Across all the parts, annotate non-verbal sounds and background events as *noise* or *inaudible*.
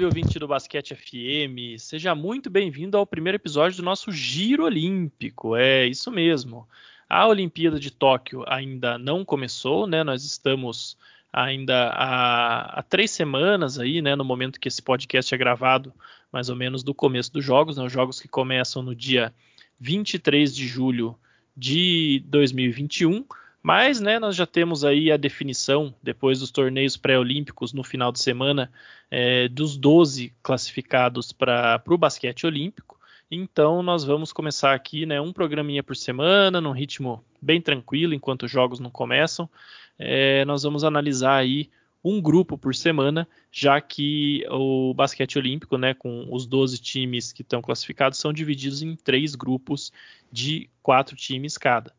Salve, ouvinte do Basquete FM! Seja muito bem-vindo ao primeiro episódio do nosso Giro Olímpico. É isso mesmo. A Olimpíada de Tóquio ainda não começou, né? Nós estamos ainda há, há, três semanas aí, né? No momento que esse podcast é gravado, mais ou menos do começo dos jogos, né? Os jogos que começam no dia 23 de julho de 2021. Mas, né, nós já temos aí a definição, depois dos torneios pré-olímpicos no final de semana, é, dos 12 classificados para o basquete olímpico. Então, nós vamos começar aqui, né, um programinha por semana, num ritmo bem tranquilo, enquanto os jogos não começam. É, nós vamos analisar aí um grupo por semana, já que o basquete olímpico, né, com os 12 times que estão classificados, são divididos em três grupos de quatro times cada.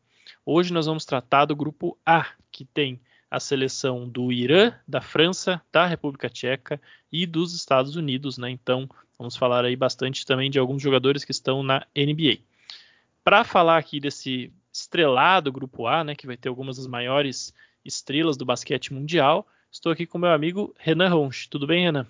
Hoje nós vamos tratar do grupo A, que tem a seleção do Irã, da França, da República Tcheca e dos Estados Unidos, né? Então, vamos falar aí bastante também de alguns jogadores que estão na NBA. Para falar aqui desse estrelado grupo A, né, que vai ter algumas das maiores estrelas do basquete mundial, estou aqui com meu amigo Renan Ronch. Tudo bem, Renan?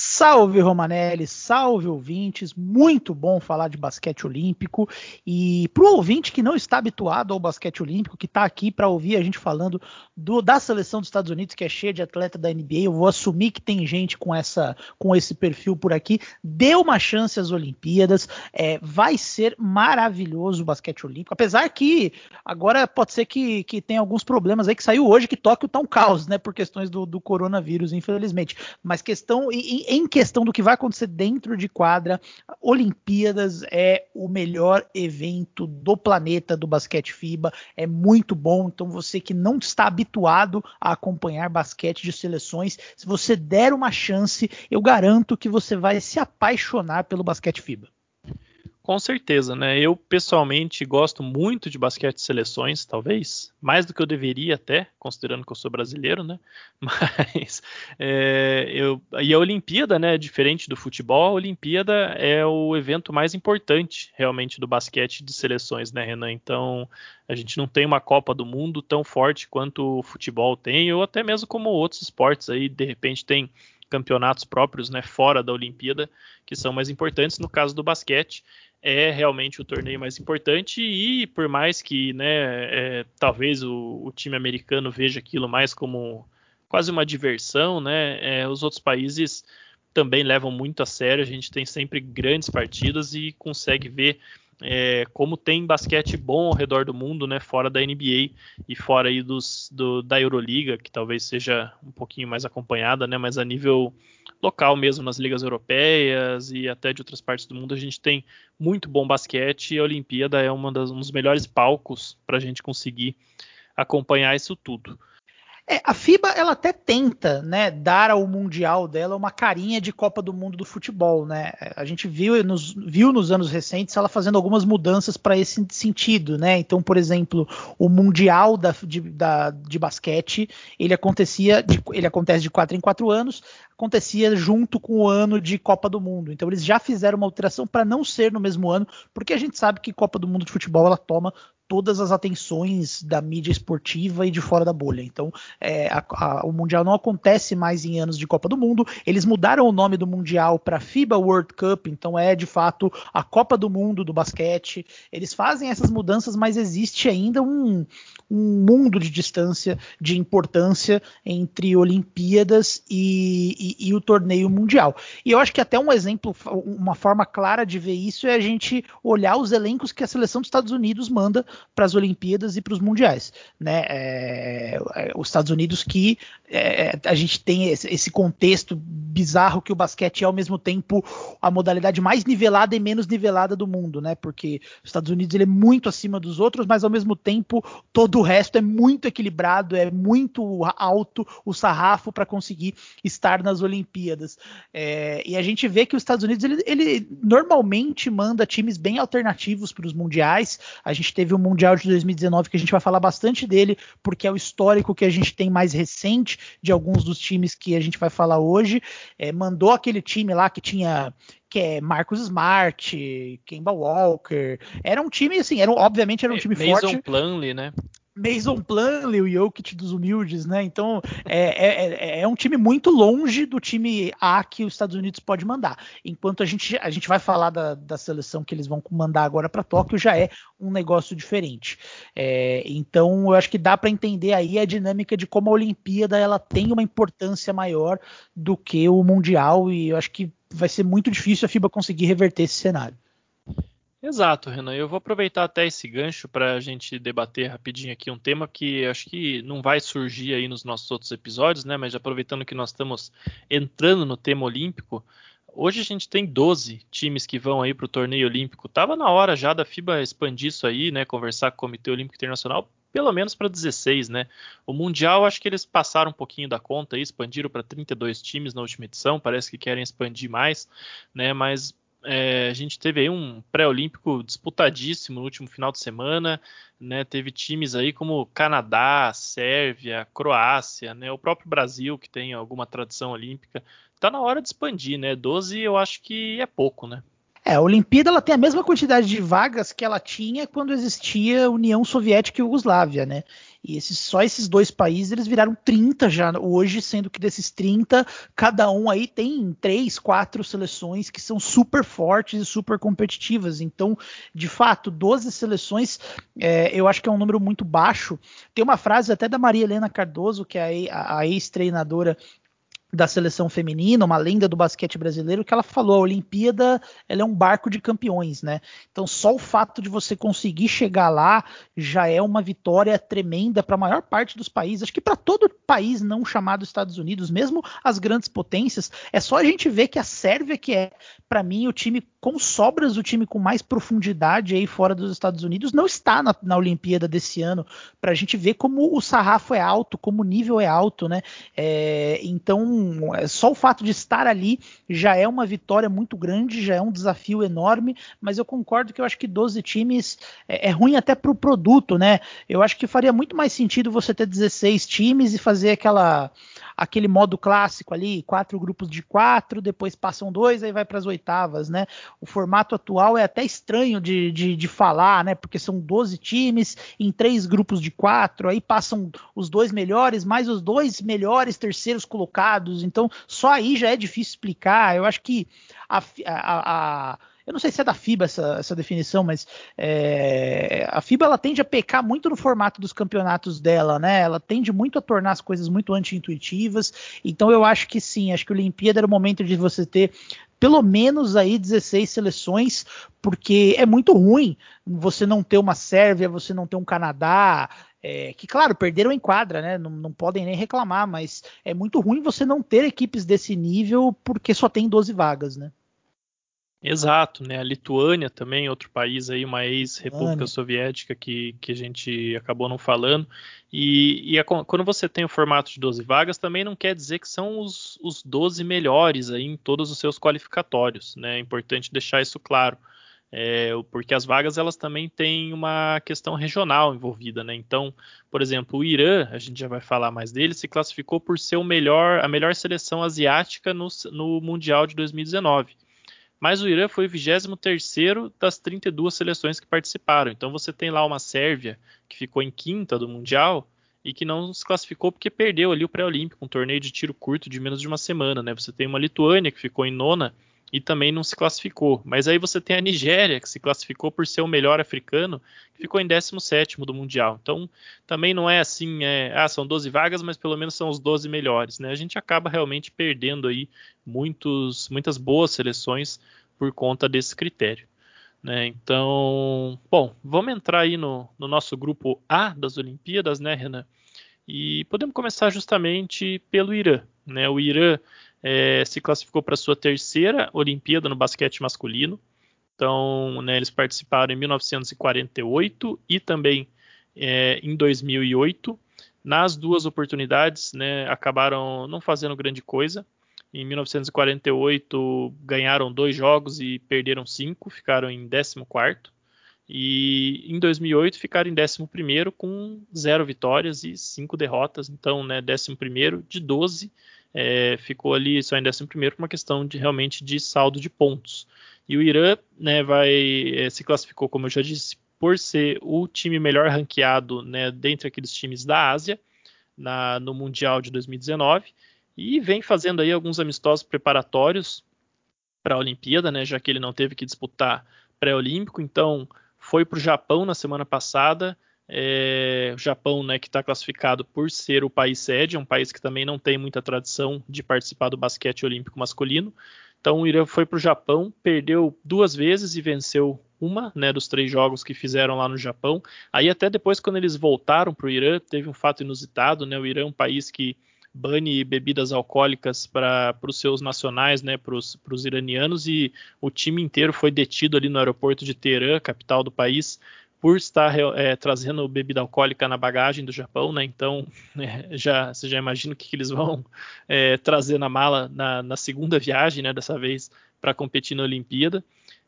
Salve Romanelli, salve ouvintes, muito bom falar de basquete olímpico. E para o ouvinte que não está habituado ao basquete olímpico, que está aqui para ouvir a gente falando do, da seleção dos Estados Unidos que é cheia de atleta da NBA, eu vou assumir que tem gente com essa com esse perfil por aqui, dê uma chance às Olimpíadas, é, vai ser maravilhoso o basquete olímpico, apesar que agora pode ser que, que tem alguns problemas aí que saiu hoje que Tóquio está um caos, né, por questões do, do coronavírus, infelizmente, mas questão e, em questão do que vai acontecer dentro de quadra, Olimpíadas é o melhor evento do planeta do basquete FIBA, é muito bom. Então, você que não está habituado a acompanhar basquete de seleções, se você der uma chance, eu garanto que você vai se apaixonar pelo basquete FIBA. Com certeza, né? Eu pessoalmente gosto muito de basquete de seleções, talvez, mais do que eu deveria até, considerando que eu sou brasileiro, né? *laughs* Mas é, eu e a Olimpíada, né? Diferente do futebol, a Olimpíada é o evento mais importante realmente do basquete de seleções, né, Renan? Então a gente não tem uma Copa do Mundo tão forte quanto o futebol tem, ou até mesmo como outros esportes aí, de repente tem campeonatos próprios, né, fora da Olimpíada, que são mais importantes. No caso do basquete, é realmente o torneio mais importante e por mais que, né, é, talvez o, o, time americano veja aquilo mais como quase uma diversão, né, é, os outros países também levam muito a sério. A gente tem sempre grandes partidas e consegue ver é, como tem basquete bom ao redor do mundo, né, fora da NBA e fora aí dos, do, da Euroliga, que talvez seja um pouquinho mais acompanhada, né, mas a nível local mesmo, nas ligas europeias e até de outras partes do mundo, a gente tem muito bom basquete e a Olimpíada é das, um dos melhores palcos para a gente conseguir acompanhar isso tudo. É, a FIBA ela até tenta, né, dar ao mundial dela uma carinha de Copa do Mundo do futebol, né? A gente viu nos, viu nos anos recentes ela fazendo algumas mudanças para esse sentido, né? Então, por exemplo, o mundial da, de, da, de basquete ele acontecia, de, ele acontece de quatro em quatro anos, acontecia junto com o ano de Copa do Mundo. Então, eles já fizeram uma alteração para não ser no mesmo ano, porque a gente sabe que Copa do Mundo de futebol ela toma todas as atenções da mídia esportiva e de fora da bolha. Então, é, a, a, o Mundial não acontece mais em anos de Copa do Mundo. Eles mudaram o nome do Mundial para FIBA World Cup, então é de fato a Copa do Mundo do basquete. Eles fazem essas mudanças, mas existe ainda um, um mundo de distância, de importância entre Olimpíadas e, e, e o torneio mundial. E eu acho que até um exemplo, uma forma clara de ver isso é a gente olhar os elencos que a seleção dos Estados Unidos manda para as Olimpíadas e para os mundiais, né? É, é, os Estados Unidos que é, a gente tem esse, esse, contexto bizarro que o basquete é ao mesmo tempo a modalidade mais nivelada e menos nivelada do mundo, né? Porque os Estados Unidos ele é muito acima dos outros, mas ao mesmo tempo todo o resto é muito equilibrado, é muito alto o sarrafo para conseguir estar nas Olimpíadas. É, e a gente vê que os Estados Unidos ele, ele normalmente manda times bem alternativos para os mundiais. A gente teve o Mundial de 2019 que a gente vai falar bastante dele, porque é o histórico que a gente tem mais recente de alguns dos times que a gente vai falar hoje. É, mandou aquele time lá que tinha que é Marcus Smart, Kemba Walker. Era um time assim, era, obviamente era um é, time Mason forte. Plumlee, né? Mason Plumlee, o Jokic dos humildes, né? Então é, é, é, é, um time muito longe do time A que os Estados Unidos pode mandar. Enquanto a gente, a gente vai falar da, da seleção que eles vão mandar agora para Tóquio, já é um negócio diferente. É, então eu acho que dá para entender aí a dinâmica de como a Olimpíada ela tem uma importância maior do que o Mundial e eu acho que vai ser muito difícil a FIBA conseguir reverter esse cenário. Exato, Renan. Eu vou aproveitar até esse gancho para a gente debater rapidinho aqui um tema que acho que não vai surgir aí nos nossos outros episódios, né? Mas aproveitando que nós estamos entrando no tema olímpico, hoje a gente tem 12 times que vão aí para o torneio olímpico. Tava na hora já da FIBA expandir isso aí, né? Conversar com o Comitê Olímpico Internacional, pelo menos para 16, né? O Mundial, acho que eles passaram um pouquinho da conta aí, expandiram para 32 times na última edição, parece que querem expandir mais, né? Mas é, a gente teve aí um pré-olímpico disputadíssimo no último final de semana, né? Teve times aí como Canadá, Sérvia, Croácia, né? O próprio Brasil que tem alguma tradição olímpica. Tá na hora de expandir, né? 12 eu acho que é pouco, né? É, a Olimpíada ela tem a mesma quantidade de vagas que ela tinha quando existia União Soviética e Iugoslávia, né? E esses, só esses dois países eles viraram 30 já hoje, sendo que desses 30, cada um aí tem três, quatro seleções que são super fortes e super competitivas. Então, de fato, 12 seleções é, eu acho que é um número muito baixo. Tem uma frase até da Maria Helena Cardoso, que é a, a ex-treinadora da seleção feminina, uma lenda do basquete brasileiro, que ela falou, a Olimpíada ela é um barco de campeões, né? Então só o fato de você conseguir chegar lá já é uma vitória tremenda para a maior parte dos países, acho que para todo país não chamado Estados Unidos, mesmo as grandes potências, é só a gente ver que a Sérvia que é para mim o time com sobras, o time com mais profundidade aí fora dos Estados Unidos não está na, na Olimpíada desse ano, para a gente ver como o sarrafo é alto, como o nível é alto, né? É, então é, só o fato de estar ali já é uma vitória muito grande, já é um desafio enorme, mas eu concordo que eu acho que 12 times é, é ruim até para o produto, né? Eu acho que faria muito mais sentido você ter 16 times e fazer aquela aquele modo clássico ali, quatro grupos de quatro, depois passam dois, aí vai para as oitavas, né? O formato atual é até estranho de, de, de, falar, né? Porque são 12 times em três grupos de quatro, aí passam os dois melhores, mais os dois melhores terceiros colocados, então só aí já é difícil explicar. Eu acho que a, a, a eu não sei se é da FIBA essa, essa definição, mas é, a FIBA ela tende a pecar muito no formato dos campeonatos dela, né? Ela tende muito a tornar as coisas muito anti-intuitivas. Então eu acho que sim, acho que a Olimpíada era o momento de você ter pelo menos aí 16 seleções, porque é muito ruim você não ter uma Sérvia, você não ter um Canadá, é, que claro, perderam em quadra, né? Não, não, podem nem reclamar, mas é muito ruim você não ter equipes desse nível porque só tem 12 vagas, né? Exato, né? A Lituânia também, outro país aí, uma ex-república soviética que, que a gente acabou não falando. E, e a, quando você tem o formato de 12 vagas, também não quer dizer que são os, os 12 melhores aí em todos os seus qualificatórios, né? É importante deixar isso claro. É, porque as vagas elas também têm uma questão regional envolvida, né? Então, por exemplo, o Irã, a gente já vai falar mais dele, se classificou por ser o melhor, a melhor seleção asiática no, no Mundial de 2019 mas o Irã foi o 23 das 32 seleções que participaram. Então você tem lá uma Sérvia que ficou em quinta do Mundial e que não se classificou porque perdeu ali o pré-olímpico, um torneio de tiro curto de menos de uma semana. Né? Você tem uma Lituânia que ficou em nona e também não se classificou. Mas aí você tem a Nigéria, que se classificou por ser o melhor africano, que ficou em 17 do Mundial. Então, também não é assim, é, ah, são 12 vagas, mas pelo menos são os 12 melhores. Né? A gente acaba realmente perdendo aí muitos, muitas boas seleções por conta desse critério. Né? Então, bom, vamos entrar aí no, no nosso grupo A das Olimpíadas, né, Renan? E podemos começar justamente pelo Irã. Né? O Irã é, se classificou para sua terceira Olimpíada no basquete masculino. Então, né, eles participaram em 1948 e também é, em 2008. Nas duas oportunidades, né, acabaram não fazendo grande coisa. Em 1948 ganharam dois jogos e perderam cinco, ficaram em 14 quarto. E em 2008 ficaram em 11 com zero vitórias e cinco derrotas. Então, né, 11 de 12 é, ficou ali só em 11 por uma questão de realmente de saldo de pontos. E o Irã né, vai é, se classificou, como eu já disse, por ser o time melhor ranqueado né, dentre aqueles times da Ásia na, no Mundial de 2019 e vem fazendo aí alguns amistosos preparatórios para a Olimpíada, né, já que ele não teve que disputar pré-olímpico, então foi para o Japão na semana passada. É, o Japão, né, que está classificado por ser o país sede, é um país que também não tem muita tradição de participar do basquete olímpico masculino. Então o Irã foi para o Japão, perdeu duas vezes e venceu uma, né, dos três jogos que fizeram lá no Japão. Aí até depois, quando eles voltaram para o Irã, teve um fato inusitado, né? O Irã é um país que bane bebidas alcoólicas para os seus nacionais, né, para os iranianos, e o time inteiro foi detido ali no aeroporto de Teherã, capital do país, por estar é, trazendo bebida alcoólica na bagagem do Japão, né? Então, *laughs* é, já você já imagina o que, que eles vão é, trazer na mala na, na, segunda viagem, né? Dessa vez para competir na Olimpíada.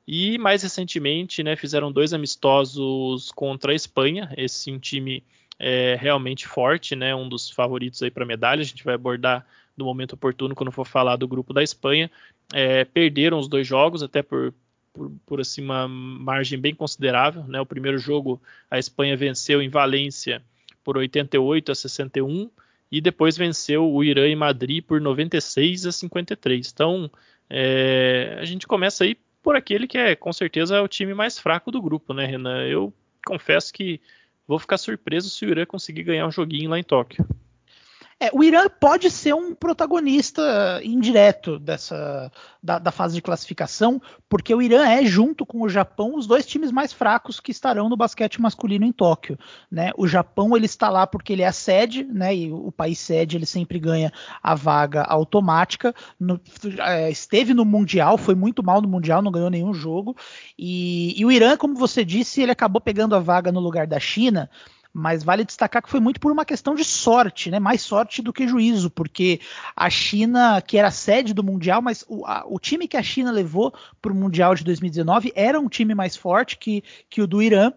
E mais recentemente, né? Fizeram dois amistosos contra a Espanha. Esse um time é, realmente forte, né? Um dos favoritos aí para medalha. A gente vai abordar no momento oportuno quando for falar do grupo da Espanha. É, perderam os dois jogos, até por por, por assim, uma margem bem considerável. Né? O primeiro jogo a Espanha venceu em Valência por 88 a 61 e depois venceu o Irã em Madrid por 96 a 53. Então é, a gente começa aí por aquele que é com certeza o time mais fraco do grupo, né, Renan? Eu confesso que vou ficar surpreso se o Irã conseguir ganhar um joguinho lá em Tóquio. É, o Irã pode ser um protagonista indireto dessa da, da, fase de classificação, porque o Irã é, junto com o Japão, os dois times mais fracos que estarão no basquete masculino em Tóquio. Né? O Japão ele está lá porque ele é a sede, né? E o país sede ele sempre ganha a vaga automática. No, é, esteve no Mundial, foi muito mal no Mundial, não ganhou nenhum jogo. E, e o Irã, como você disse, ele acabou pegando a vaga no lugar da China mas vale destacar que foi muito por uma questão de sorte, né? Mais sorte do que juízo, porque a China, que era sede do Mundial, mas o, a, o time que a China levou para o Mundial de 2019 era um time mais forte que, que o do Irã,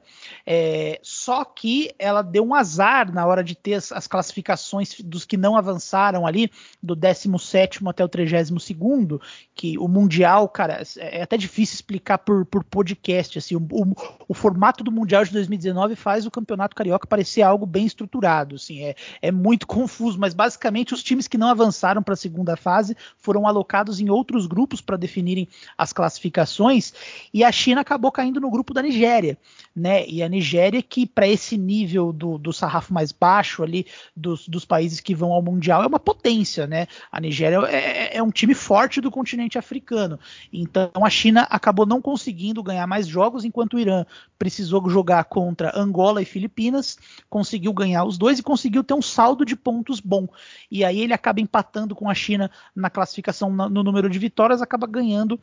é, só que ela deu um azar na hora de ter as, as classificações dos que não avançaram ali, do 17 até o 32, que o Mundial, cara, é, é até difícil explicar por, por podcast, assim, o, o, o formato do Mundial de 2019 faz o Campeonato Carioca Carioca parecia algo bem estruturado, assim, é, é muito *laughs* confuso, mas basicamente os times que não avançaram para a segunda fase foram alocados em outros grupos para definirem as classificações, e a China acabou caindo no grupo da Nigéria, né? E a Nigéria que para esse nível do, do sarrafo mais baixo ali dos, dos países que vão ao mundial é uma potência, né? A Nigéria é, é, é um time forte do continente africano, então a China acabou não conseguindo ganhar mais jogos enquanto o Irã precisou jogar contra Angola e Filipinas conseguiu ganhar os dois e conseguiu ter um saldo de pontos bom. E aí ele acaba empatando com a China na classificação no número de vitórias, acaba ganhando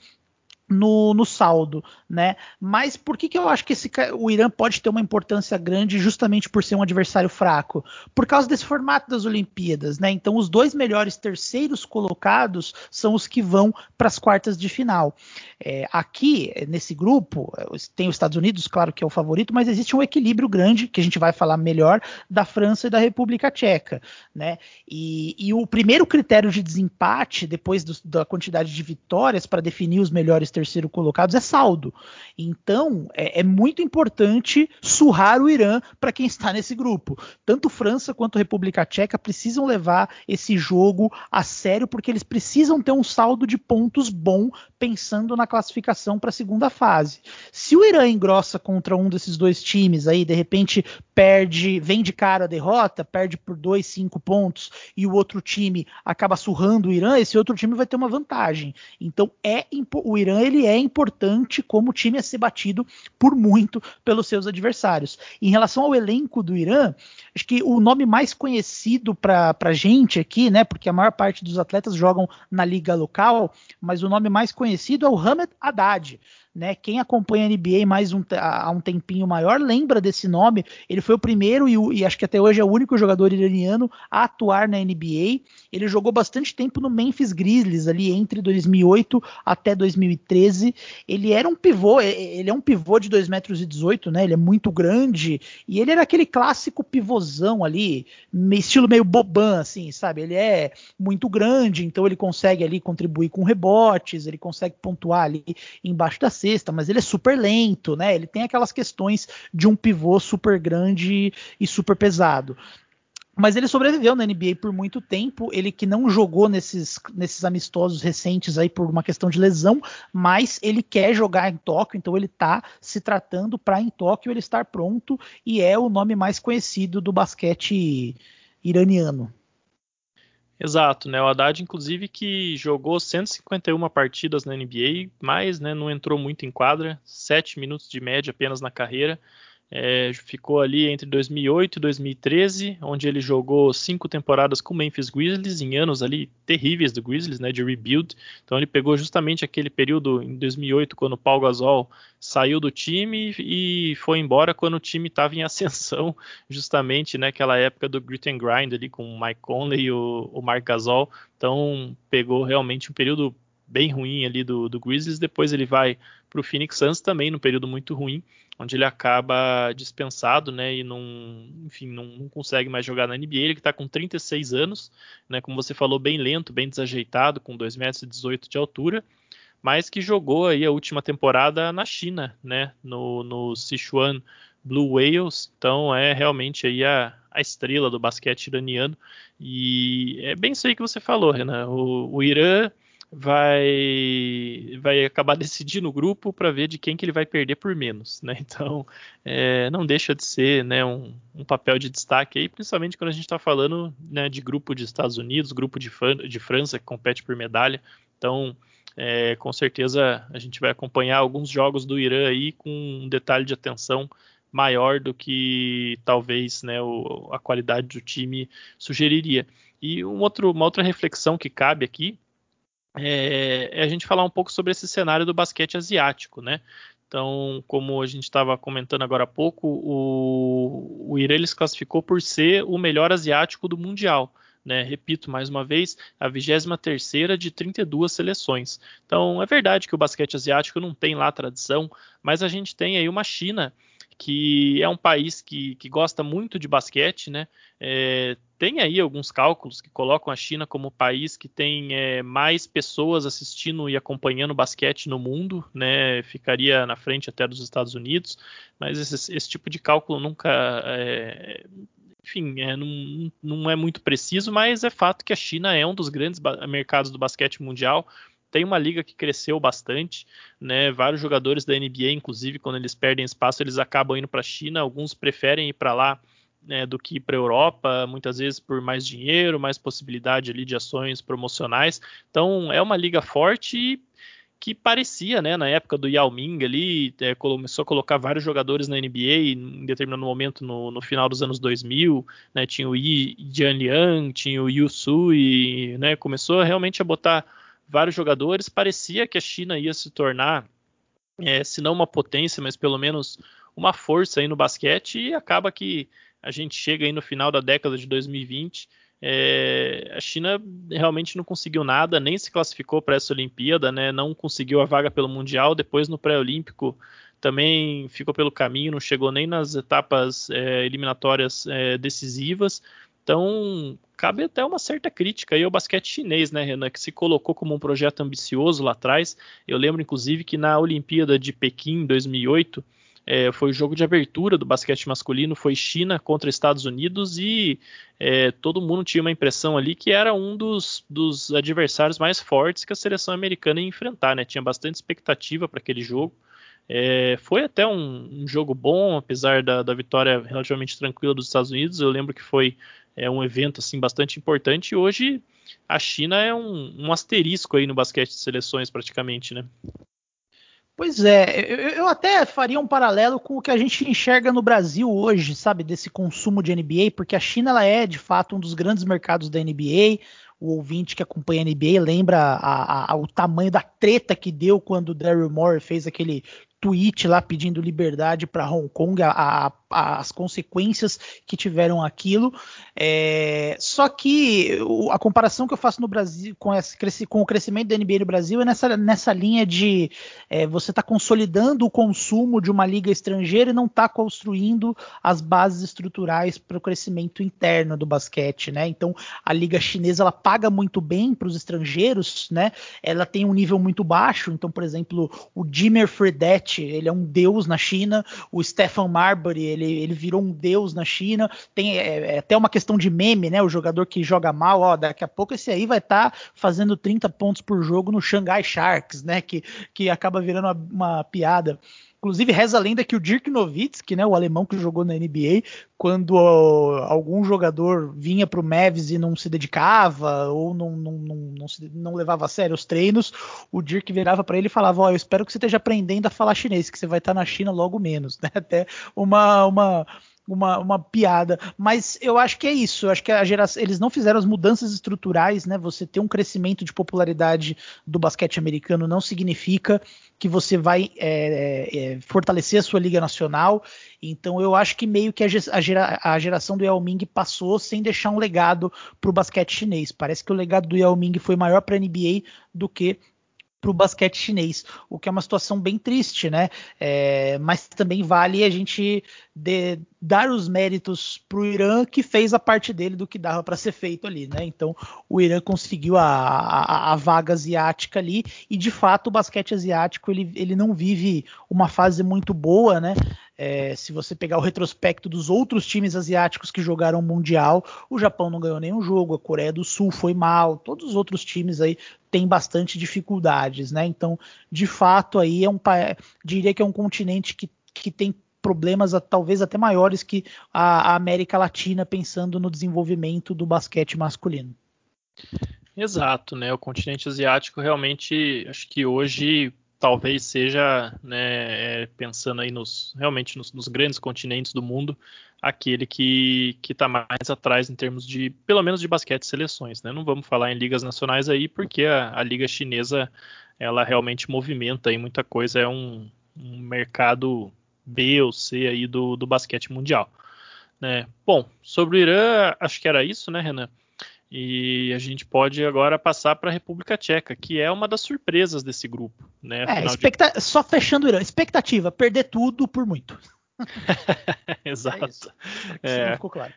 no, no, saldo, né? Mas por que, que eu acho que esse, o Irã pode ter uma importância grande justamente por ser um adversário fraco? Por causa desse formato das Olimpíadas, né? Então os dois melhores terceiros colocados são os que vão para as quartas de final. É, aqui nesse grupo tem os Estados Unidos, claro que é o favorito, mas existe um equilíbrio grande que a gente vai falar melhor da França e da República Tcheca, né? E, e o primeiro critério de desempate depois do, da quantidade de vitórias para definir os melhores terceiros terceiro colocados é saldo. Então é, é muito importante surrar o Irã para quem está nesse grupo. Tanto França quanto República Tcheca precisam levar esse jogo a sério porque eles precisam ter um saldo de pontos bom pensando na classificação para a segunda fase. Se o Irã engrossa contra um desses dois times aí, de repente perde, vem de cara a derrota, perde por dois, cinco pontos e o outro time acaba surrando o Irã, esse outro time vai ter uma vantagem. Então é o Irã ele é importante como time a ser batido por muito pelos seus adversários. Em relação ao elenco do Irã, acho que o nome mais conhecido para gente aqui, né, porque a maior parte dos atletas jogam na liga local, mas o nome mais conhecido é o Hamed Haddad. Né? Quem acompanha a NBA mais um, há um tempinho maior lembra desse nome. Ele foi o primeiro e, e, acho que até hoje é o único jogador iraniano a atuar na NBA. Ele jogou bastante tempo no Memphis Grizzlies ali entre 2008 até 2013 2013. Ele era um pivô, ele é um pivô de 2 metros 18, né? Ele é muito grande e ele era aquele clássico pivôzão ali, estilo meio boban, assim, sabe? Ele é muito grande, então ele consegue ali contribuir com rebotes, ele consegue pontuar ali embaixo da cesta, mas ele é super lento, né? Ele tem aquelas questões de um pivô super grande e super pesado. Mas ele sobreviveu na NBA por muito tempo. Ele que não jogou nesses, nesses amistosos recentes aí por uma questão de lesão, mas ele quer jogar em Tóquio, então ele está se tratando para em Tóquio ele estar pronto e é o nome mais conhecido do basquete iraniano. Exato, né? O Haddad, inclusive, que jogou 151 partidas na NBA, mas né, não entrou muito em quadra, 7 minutos de média apenas na carreira. É, ficou ali entre 2008 e 2013, onde ele jogou cinco temporadas com o Memphis Grizzlies, em anos ali terríveis do Grizzlies, né, de rebuild. Então ele pegou justamente aquele período em 2008, quando o Paul Gasol saiu do time e foi embora quando o time estava em ascensão, *laughs* justamente naquela né, época do grit and grind ali com o Mike Conley e o, o Mark Gasol. Então pegou realmente um período bem ruim ali do, do Grizzlies. Depois ele vai para o Phoenix Suns também, num período muito ruim onde ele acaba dispensado, né, e não, enfim, não, não consegue mais jogar na NBA. Ele que está com 36 anos, né, como você falou, bem lento, bem desajeitado, com 2,18 metros de altura, mas que jogou aí a última temporada na China, né, no, no Sichuan Blue Whales. Então é realmente aí a, a estrela do basquete iraniano. E é bem isso aí que você falou, Renan. O, o Irã vai vai acabar decidindo o grupo para ver de quem que ele vai perder por menos, né? *laughs* Então é, não deixa de ser né, um, um, papel de destaque aí, principalmente quando a gente está falando né, de grupo de Estados Unidos, grupo de, de França que compete por medalha. Então é, com certeza a gente vai acompanhar alguns jogos do Irã aí com um detalhe de atenção maior do que talvez né, o, a qualidade do time sugeriria. E um outro, uma outra reflexão que cabe aqui é, é a gente falar um pouco sobre esse cenário do basquete asiático, né? Então, como a gente estava comentando agora há pouco, o, o Irã se classificou por ser o melhor asiático do Mundial. Né? Repito mais uma vez, a 23 de 32 seleções. Então, é verdade que o basquete asiático não tem lá tradição, mas a gente tem aí uma China que é um país que, que gosta muito de basquete, né? É, tem aí alguns cálculos que colocam a China como o país que tem é, mais pessoas assistindo e acompanhando basquete no mundo, né? Ficaria na frente até dos Estados Unidos, mas esse, esse tipo de cálculo nunca é, enfim, é, não, não, é muito preciso, mas é fato que a China é um dos grandes mercados do basquete mundial tem uma liga que cresceu bastante, né? Vários jogadores da NBA, inclusive, quando eles perdem espaço, eles acabam indo para a China. Alguns preferem ir para lá né, do que ir para a Europa, muitas vezes por mais dinheiro, mais possibilidade ali de ações promocionais. Então é uma liga forte que parecia, né, na época do Yao Ming ali, é, começou a colocar vários jogadores na NBA em determinado momento no, no final dos anos 2000, né, tinha o Yi Jianliang, tinha o Yu Sui, né, começou realmente a botar vários jogadores. Parecia que a China ia se tornar, é, se não uma potência, mas pelo menos uma força aí no basquete e acaba que a gente chega aí no final da década de 2020. É, a China realmente não conseguiu nada, nem se classificou para essa Olimpíada, né, não conseguiu a vaga pelo Mundial. Depois no pré-olímpico também ficou pelo caminho, não chegou nem nas etapas é, eliminatórias é, decisivas. Então, cabe até uma certa crítica aí ao basquete chinês, né, Renan, que se colocou como um projeto ambicioso lá atrás. Eu lembro, inclusive, que na Olimpíada de Pequim, 2008, é, foi o jogo de abertura do basquete masculino, foi China contra Estados Unidos e é, todo mundo tinha uma impressão ali que era um dos, dos adversários mais fortes que a seleção americana ia enfrentar, né? Tinha bastante expectativa para aquele jogo. É, foi até um, um, jogo bom, apesar da, da, vitória relativamente tranquila dos Estados Unidos. Eu lembro que foi é, um evento assim bastante importante. E hoje a China é um, um asterisco aí no basquete de seleções, praticamente, né? Pois é, eu, eu, até faria um paralelo com o que a gente enxerga no Brasil hoje, sabe, desse consumo de NBA, porque a China ela é de fato um dos grandes mercados da NBA o ouvinte que acompanha a NBA lembra a, a, o tamanho da treta que deu quando o Daryl Morey fez aquele tweet lá pedindo liberdade para Hong Kong, a, a, as consequências que tiveram aquilo. É, só que a comparação que eu faço no Brasil com, esse, com o crescimento da NBA no Brasil é nessa, nessa linha de é, você está consolidando o consumo de uma liga estrangeira e não está construindo as bases estruturais para o crescimento interno do basquete, né? Então a liga chinesa ela paga muito bem para os estrangeiros, né? Ela tem um nível muito baixo. Então, por exemplo, o Jimmer Fredette, ele é um deus na China. O Stephen Marbury, ele, ele virou um deus na China. Tem é, é até uma questão de meme, né? O jogador que joga mal, ó, daqui a pouco esse aí vai estar tá fazendo 30 pontos por jogo no Shanghai Sharks, né? Que, que acaba virando uma, uma piada. Inclusive, reza a lenda que o Dirk Nowitzki, né, o alemão que jogou na NBA, quando algum jogador vinha para o Mavs e não se dedicava ou não, não, não, não, se, não levava a sério os treinos, o Dirk virava para ele e falava: Ó, oh, eu espero que você esteja aprendendo a falar chinês, que você vai estar na China logo menos. *laughs* Né? Até uma, uma, uma, uma piada, mas eu acho que é isso. Eu acho que a geração, eles não fizeram as mudanças estruturais, né? Você ter um crescimento de popularidade do basquete americano não significa que você vai é, é, é fortalecer a sua liga nacional. Então eu acho que meio que a, gera, a geração do Yao Ming passou sem deixar um legado para o basquete chinês. Parece que o legado do Yao Ming foi maior para a NBA do que para o basquete chinês, o que é uma situação bem triste, né? É, mas também vale a gente de, dar os méritos para o Irã, que fez a parte dele do que dava para ser feito ali, né? Então o Irã conseguiu a, a, a, vaga asiática ali e de fato o basquete asiático ele, ele não vive uma fase muito boa, né? É, se você pegar o retrospecto dos outros times asiáticos que jogaram o Mundial, o Japão não ganhou nenhum jogo, a Coreia do Sul foi mal, todos os outros times aí têm bastante dificuldades, né? Então, de fato, aí é um diria que é um continente que, que tem problemas talvez até maiores que a, a América Latina pensando no desenvolvimento do basquete masculino. Exato, né? O continente asiático realmente, acho que hoje talvez seja, né, é, pensando aí nos realmente nos, nos, grandes continentes do mundo, aquele que que está mais atrás em termos de, pelo menos de basquete seleções, né? Não vamos falar em ligas nacionais aí, porque a, a liga chinesa ela realmente movimenta aí muita coisa, é um, um mercado B ou C aí do, do basquete mundial. Né? Bom, sobre o Irã, acho que era isso, né, Renan? E a gente pode agora passar para a República Tcheca, que é uma das surpresas desse grupo. Né? É, expecta... de... Só fechando o Irã, expectativa, perder tudo por muito. *laughs* *laughs* Exato. É, é, ficou claro.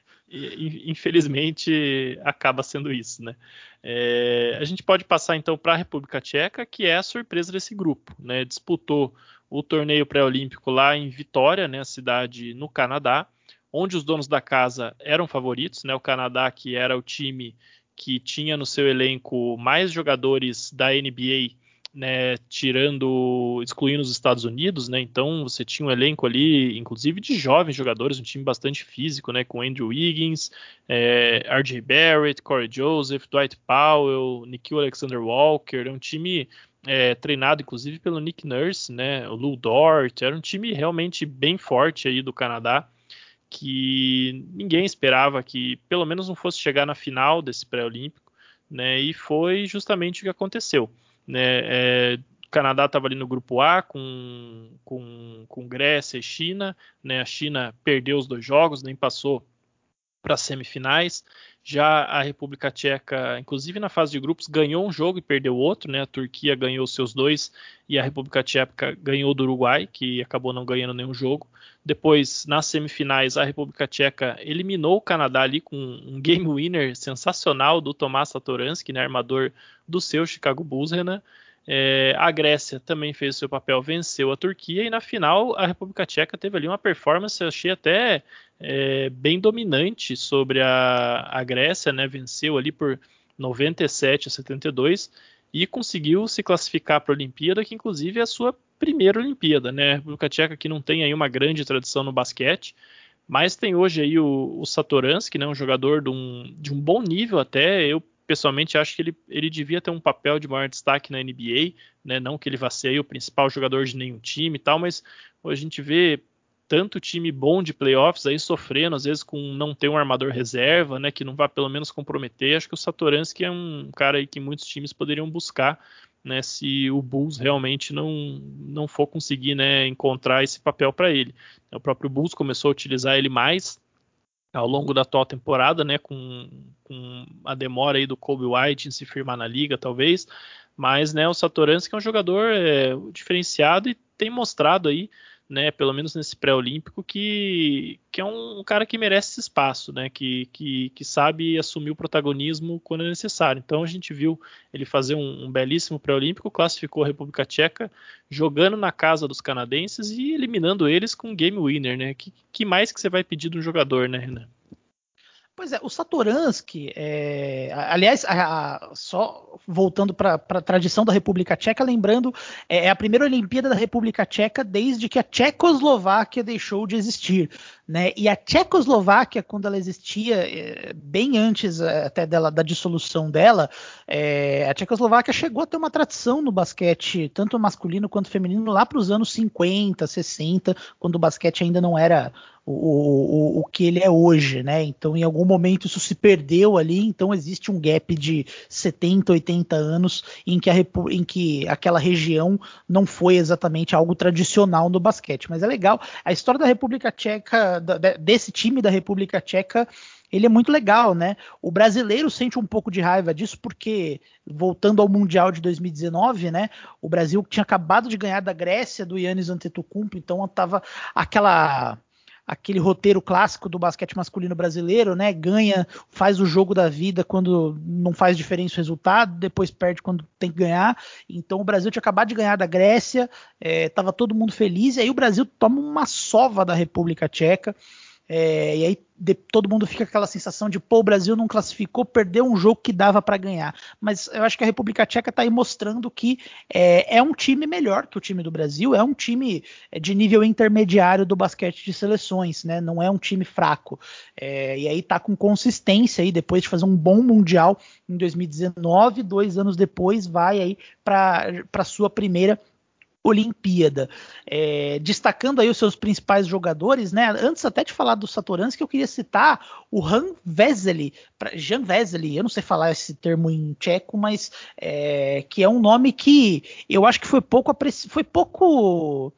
Infelizmente acaba sendo isso, né? É, a gente pode passar então para a República Tcheca, que é a surpresa desse grupo, né? Disputou o torneio pré-olímpico lá em Vitória, né, a cidade no Canadá, onde os donos da casa eram favoritos, né? O Canadá, que era o time que tinha no seu elenco mais jogadores da NBA, né, tirando, excluindo os Estados Unidos, né? Então você tinha um elenco ali, inclusive de jovens jogadores, um time bastante físico, né? Com Andrew Wiggins, é, R.J. Barrett, Corey Joseph, Dwight Powell, Nikhil Alexander Walker, é um time é, treinado inclusive pelo Nick Nurse, né? O Lou Dort, era um time realmente bem forte aí do Canadá que ninguém esperava que pelo menos não fosse chegar na final desse pré-olímpico, né? E foi justamente o que aconteceu, né? É, o Canadá estava ali no grupo A com, com, com Grécia e China, né? A China perdeu os dois jogos, nem passou para semifinais. Já a República Tcheca, inclusive na fase de grupos, ganhou um jogo e perdeu outro, né? A Turquia ganhou seus dois e a República Tcheca ganhou do Uruguai, que acabou não ganhando nenhum jogo. Depois, nas semifinais, a República Tcheca eliminou o Canadá ali com um game winner sensacional do Tomás Satoransky, né, armador do seu Chicago Bulls, Renan. É, a Grécia também fez o seu papel, venceu a Turquia e na final a República Tcheca teve ali uma performance, achei até é, bem dominante sobre a, a Grécia, né? Venceu ali por 97 a 72 e conseguiu se classificar para a Olimpíada, que inclusive é a sua primeira Olimpíada, né? A República Tcheca que não tem aí uma grande tradição no basquete, mas tem hoje aí o, o Satoransky, né? Um jogador de um, de um bom nível até. Eu pessoalmente acho que ele, ele devia ter um papel de maior destaque na NBA, né? Não que ele vá ser o principal jogador de nenhum time e tal, mas a gente vê tanto time bom de playoffs aí sofrendo, às vezes com não ter um armador reserva, né? Que não vá pelo menos comprometer. Acho que o Satoransky é um cara aí que muitos times poderiam buscar né, se o Bulls realmente não, não for conseguir né, encontrar esse papel para ele. O próprio Bulls começou a utilizar ele mais ao longo da atual temporada, né, com, com a demora aí do Kobe White em se firmar na liga, talvez, mas né, o Satoransky é um jogador é, diferenciado e tem mostrado aí né, pelo menos nesse pré-olímpico, que, que é um, cara que merece esse espaço, né, que, que, que, sabe assumir o protagonismo quando é necessário. Então a gente viu ele fazer um, um belíssimo pré-olímpico, classificou a República Tcheca, jogando na casa dos canadenses e eliminando eles com um game winner, né? Que, que mais que você vai pedir de um jogador, né, Renan? Pois é, o Satoransky, é, aliás, a, a, só voltando para a tradição da República Tcheca, lembrando, é, é, a primeira Olimpíada da República Tcheca desde que a Tchecoslováquia deixou de existir. Né? E a Tchecoslováquia, quando ela existia, é, bem antes é, até dela, da dissolução dela, é, a Tchecoslováquia chegou a ter uma tradição no basquete, tanto masculino quanto feminino, lá para os anos 50, 60, quando o basquete ainda não era o, o, o que ele é hoje, né? Então, em algum momento isso se perdeu ali, então existe um gap de 70, 80 anos em que, a, em que aquela região não foi exatamente algo tradicional no basquete. Mas é legal. A história da República Tcheca, da, desse time da República Tcheca, ele é muito legal, né? O brasileiro sente um pouco de raiva disso porque, voltando ao Mundial de 2019, né? O Brasil tinha acabado de ganhar da Grécia, do Yannis Antetokounmpo, então tava aquela aquele roteiro clássico do basquete masculino brasileiro, né? Ganha, faz o jogo da vida quando não faz diferença o resultado, depois perde quando tem que ganhar. Então o Brasil tinha acabado de ganhar da Grécia, estava é, todo mundo feliz, e aí o Brasil toma uma sova da República Tcheca. É, e aí de, todo mundo fica com aquela sensação de pô, o Brasil não classificou, perdeu um jogo que dava para ganhar. Mas eu acho que a República Tcheca está aí mostrando que é, é, um time melhor que o time do Brasil, é um time é, de nível intermediário do basquete de seleções, né? Não é um time fraco. É, e aí tá com consistência aí depois de fazer um bom mundial em 2019, dois anos depois vai aí para sua primeira Olimpíada. É, destacando aí os seus principais jogadores, né? Antes até de falar do Satoransky, eu queria citar o Han Vesely, Jan Vesely, eu não sei falar esse termo em tcheco, mas é, que é um nome que eu acho que foi pouco apreci foi pouco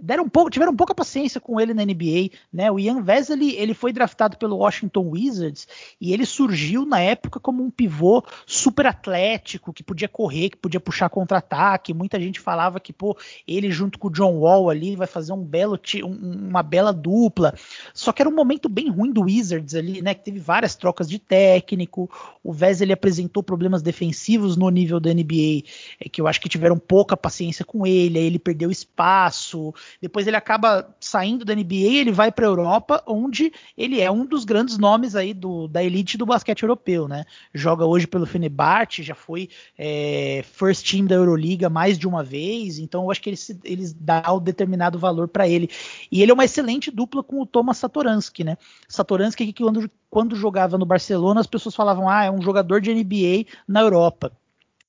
deram um pouco, tiveram pouca paciência com ele na NBA, né? O Ian Vesely, ele foi draftado pelo Washington Wizards e ele surgiu na época como um pivô super atlético, que podia correr, que podia puxar contra-ataque. Muita gente falava que, pô, ele junto com o John Wall ali vai fazer um belo um, uma bela dupla. Só que era um momento bem ruim do Wizards ali, né? Que teve várias trocas de técnico. O Vesely apresentou problemas defensivos no nível da NBA, é, que eu acho que tiveram pouca paciência com ele, aí ele perdeu espaço. Depois ele acaba saindo da NBA, ele vai para a Europa, onde ele é um dos grandes nomes aí do, da elite do basquete europeu, né? Joga hoje pelo Fenerbahçe, já foi é, first team da Euroliga mais de uma vez, então eu acho que eles, eles dão um determinado valor para ele. E ele é uma excelente dupla com o Thomas Satoransky, né? Satoransky que quando, quando jogava no Barcelona as pessoas falavam, ah, é um jogador de NBA na Europa.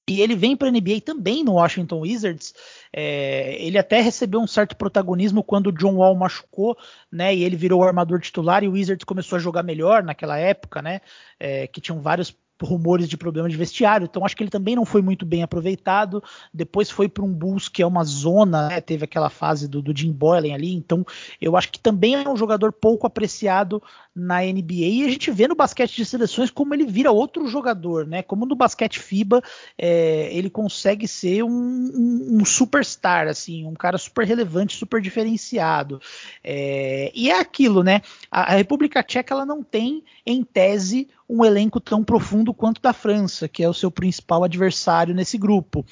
E ele vem para a NBA também no Washington Wizards. É, ele até recebeu um certo protagonismo quando o John Wall machucou, né? E ele virou o armador titular e o Wizards começou a jogar melhor naquela época, né? É, que tinham vários rumores de problema de vestiário, então acho que ele também não foi muito bem aproveitado. Depois foi para um Bulls que é uma zona, né? teve aquela fase do, do Jim Boylan ali, então eu acho que também é um jogador pouco apreciado na NBA e a gente vê no basquete de seleções como ele vira outro jogador, né? Como no basquete FIBA é, ele consegue ser um, um, um, superstar, assim, um cara super relevante, super diferenciado. É, e é aquilo, né? A, a República Tcheca ela não tem, em tese, um elenco tão profundo quanto da França, que é o seu principal adversário nesse grupo.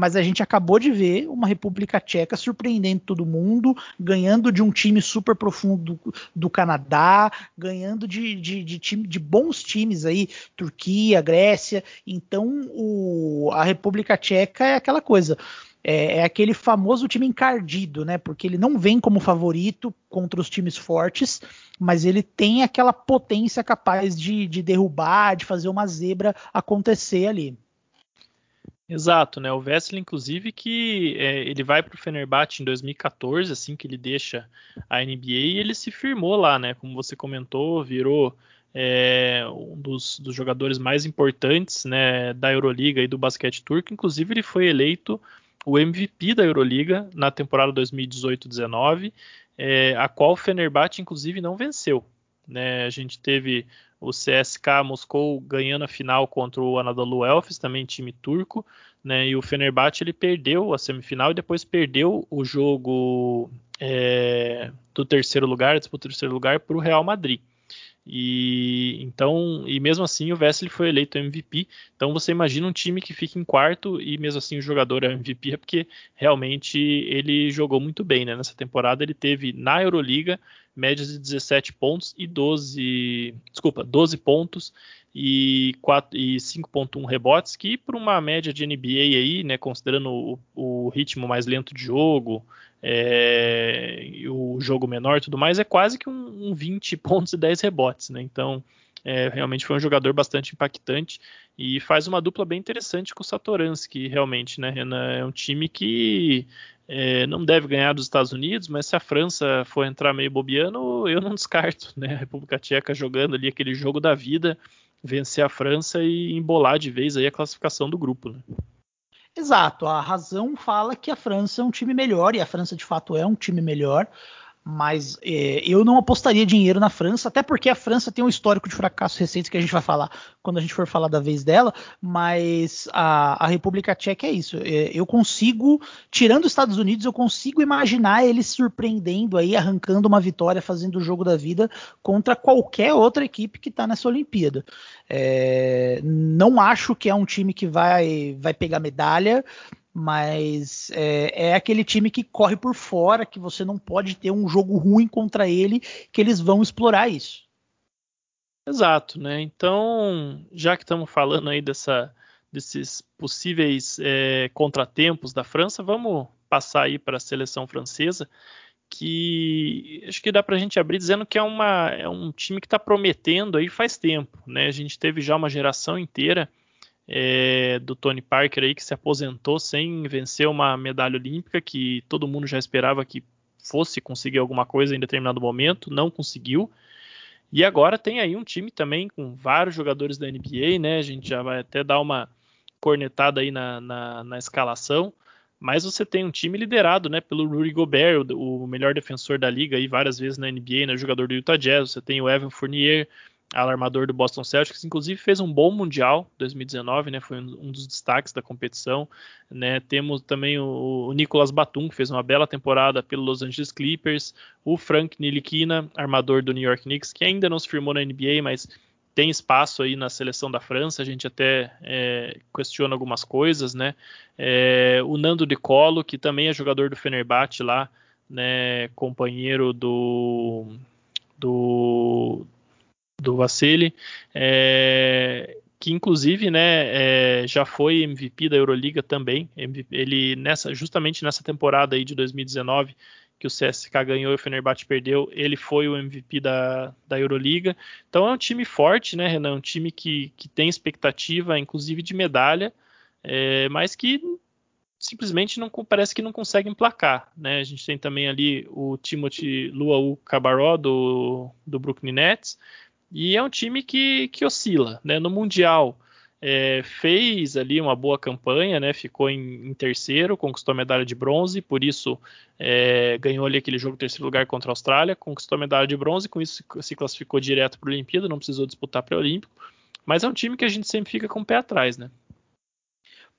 Mas a gente acabou de ver uma República Tcheca surpreendendo todo mundo, ganhando de um time super profundo do, do Canadá, ganhando de, de, de, time, de bons times aí, Turquia, Grécia. Então o, a República Tcheca é aquela coisa. É, é, aquele famoso time encardido, né? Porque ele não vem como favorito contra os times fortes, mas ele tem aquela potência capaz de, de derrubar, de fazer uma zebra acontecer ali. Exato, né? O Vessel, inclusive, que é, ele vai para o Fenerbahçe em 2014, assim que ele deixa a NBA, e ele se firmou lá, né? Como você comentou, virou é, um dos, dos, jogadores mais importantes né, da Euroliga e do basquete turco. Inclusive, ele foi eleito o MVP da Euroliga na temporada 2018-19, é, a qual o Fenerbahçe, inclusive, não venceu. Né? A gente teve o CSK Moscou ganhando a final contra o Anadolu Elfes, também time turco, né? E o Fenerbahçe ele perdeu a semifinal e depois perdeu o jogo é, do terceiro lugar, disputa do terceiro lugar para o Real Madrid. E então, e mesmo assim o Vesely foi eleito MVP. Então você imagina um time que fica em quarto e mesmo assim o jogador é MVP é porque realmente ele jogou muito bem, né? Nessa temporada ele teve na Euroliga médias de 17 pontos e 12, desculpa, 12 pontos e, 4, e 5.1 rebotes, que por uma média de NBA aí, né, considerando o, o ritmo mais lento de jogo, é, o jogo menor e tudo mais, é quase que um, um 20 *laughs* pontos e 10 rebotes, né? Então, é, realmente foi um jogador bastante impactante e faz uma dupla bem interessante com o Satoransky, realmente, né, Renan? É um time que é, não deve ganhar dos Estados Unidos, mas se a França for entrar meio bobiano, eu não descarto, né? A República Tcheca jogando ali aquele jogo da vida, vencer a França e embolar de vez aí a classificação do grupo, né? Exato, a razão fala que a França é um time melhor, e a França de fato é um time melhor, mas é, eu não apostaria dinheiro na França, até porque a França tem um histórico de fracasso recente que a gente vai falar quando a gente for falar da vez dela, mas a, a República Tcheca é isso. É, eu consigo, tirando os Estados Unidos, eu consigo imaginar eles surpreendendo aí, arrancando uma vitória, fazendo o jogo da vida contra qualquer outra equipe que está nessa Olimpíada. É, não acho que é um time que vai, vai pegar medalha mas é, é, aquele time que corre por fora, que você não pode ter um jogo ruim contra ele, que eles vão explorar isso. Exato, né? Então, já que estamos falando aí dessa, desses possíveis é, contratempos da França, vamos passar aí para a seleção francesa, que acho que dá para a gente abrir dizendo que é, uma, é um time que está prometendo aí faz tempo, né? A gente teve já uma geração inteira é, do Tony Parker aí que se aposentou sem vencer uma medalha olímpica que todo mundo já esperava que fosse conseguir alguma coisa em determinado momento, não conseguiu. E agora tem aí um time também com vários jogadores da NBA, né? A gente já vai até dar uma cornetada aí na, na, na escalação. Mas você tem um time liderado né, pelo Rudy Gobert, o, o melhor defensor da liga, aí, várias vezes na NBA, né, jogador do Utah Jazz. Você tem o Evan Fournier, alarmador do Boston Celtics, inclusive fez um bom mundial 2019, né? Foi um, dos destaques da competição, né? Temos também o, o Nicolas Batum, que fez uma bela temporada pelo Los Angeles Clippers, o Frank Nilikina, armador do New York Knicks, que ainda não se firmou na NBA, mas tem espaço aí na seleção da França, a gente até é, questiona algumas coisas, né? É, o Nando De Colo, que também é jogador do Fenerbahçe lá, né? Companheiro do do do Vassili, é, que inclusive né, é, já foi MVP da Euroliga também. ele nessa, justamente nessa temporada aí de 2019 que o CSK ganhou e o Fenerbahçe perdeu, ele foi o MVP da, da Euroliga. Então é um time forte, né, Renan? Um time que, que tem expectativa, inclusive de medalha, é, mas que simplesmente não parece que não consegue emplacar, né? A gente tem também ali o Timothy Luau Cabaró do, do Brooklyn Nets, e é um time que, que oscila, né? No Mundial é, fez ali uma boa campanha, né? Ficou em, em, terceiro, conquistou a medalha de bronze, por isso é, ganhou ali aquele jogo terceiro lugar contra a Austrália, conquistou a medalha de bronze, com isso se classificou direto para a Olimpíada, não precisou disputar para o Olímpico. Mas é um time que a gente sempre fica com o pé atrás, né?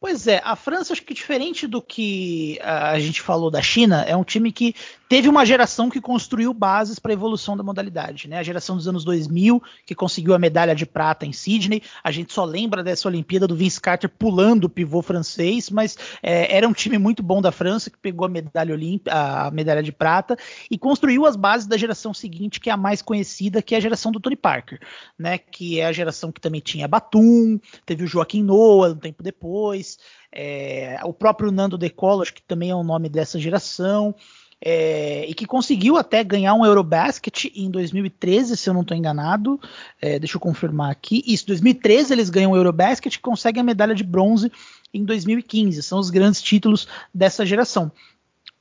Pois é, a França, acho que diferente do que a gente falou da China, é um time que teve uma geração que construiu bases para a evolução da modalidade, né? A geração dos anos 2000, que conseguiu a medalha de prata em Sydney, a gente só lembra dessa Olimpíada do Vince Carter pulando o pivô francês, mas é, era um time muito bom da França que pegou a medalha olímpica, a medalha de prata e construiu as bases da geração seguinte, que é a mais conhecida, que é a geração do Tony Parker, né? Que é a geração que também tinha Batum, teve o Joaquim Noah um tempo depois, é, o próprio Nando De Colo, acho que também é o nome dessa geração é, e que conseguiu até ganhar um Eurobasket em 2013, se eu não estou enganado. É, deixa eu confirmar aqui. Isso, 2013 eles ganham o Eurobasket e conseguem a medalha de bronze em 2015. São os grandes títulos dessa geração.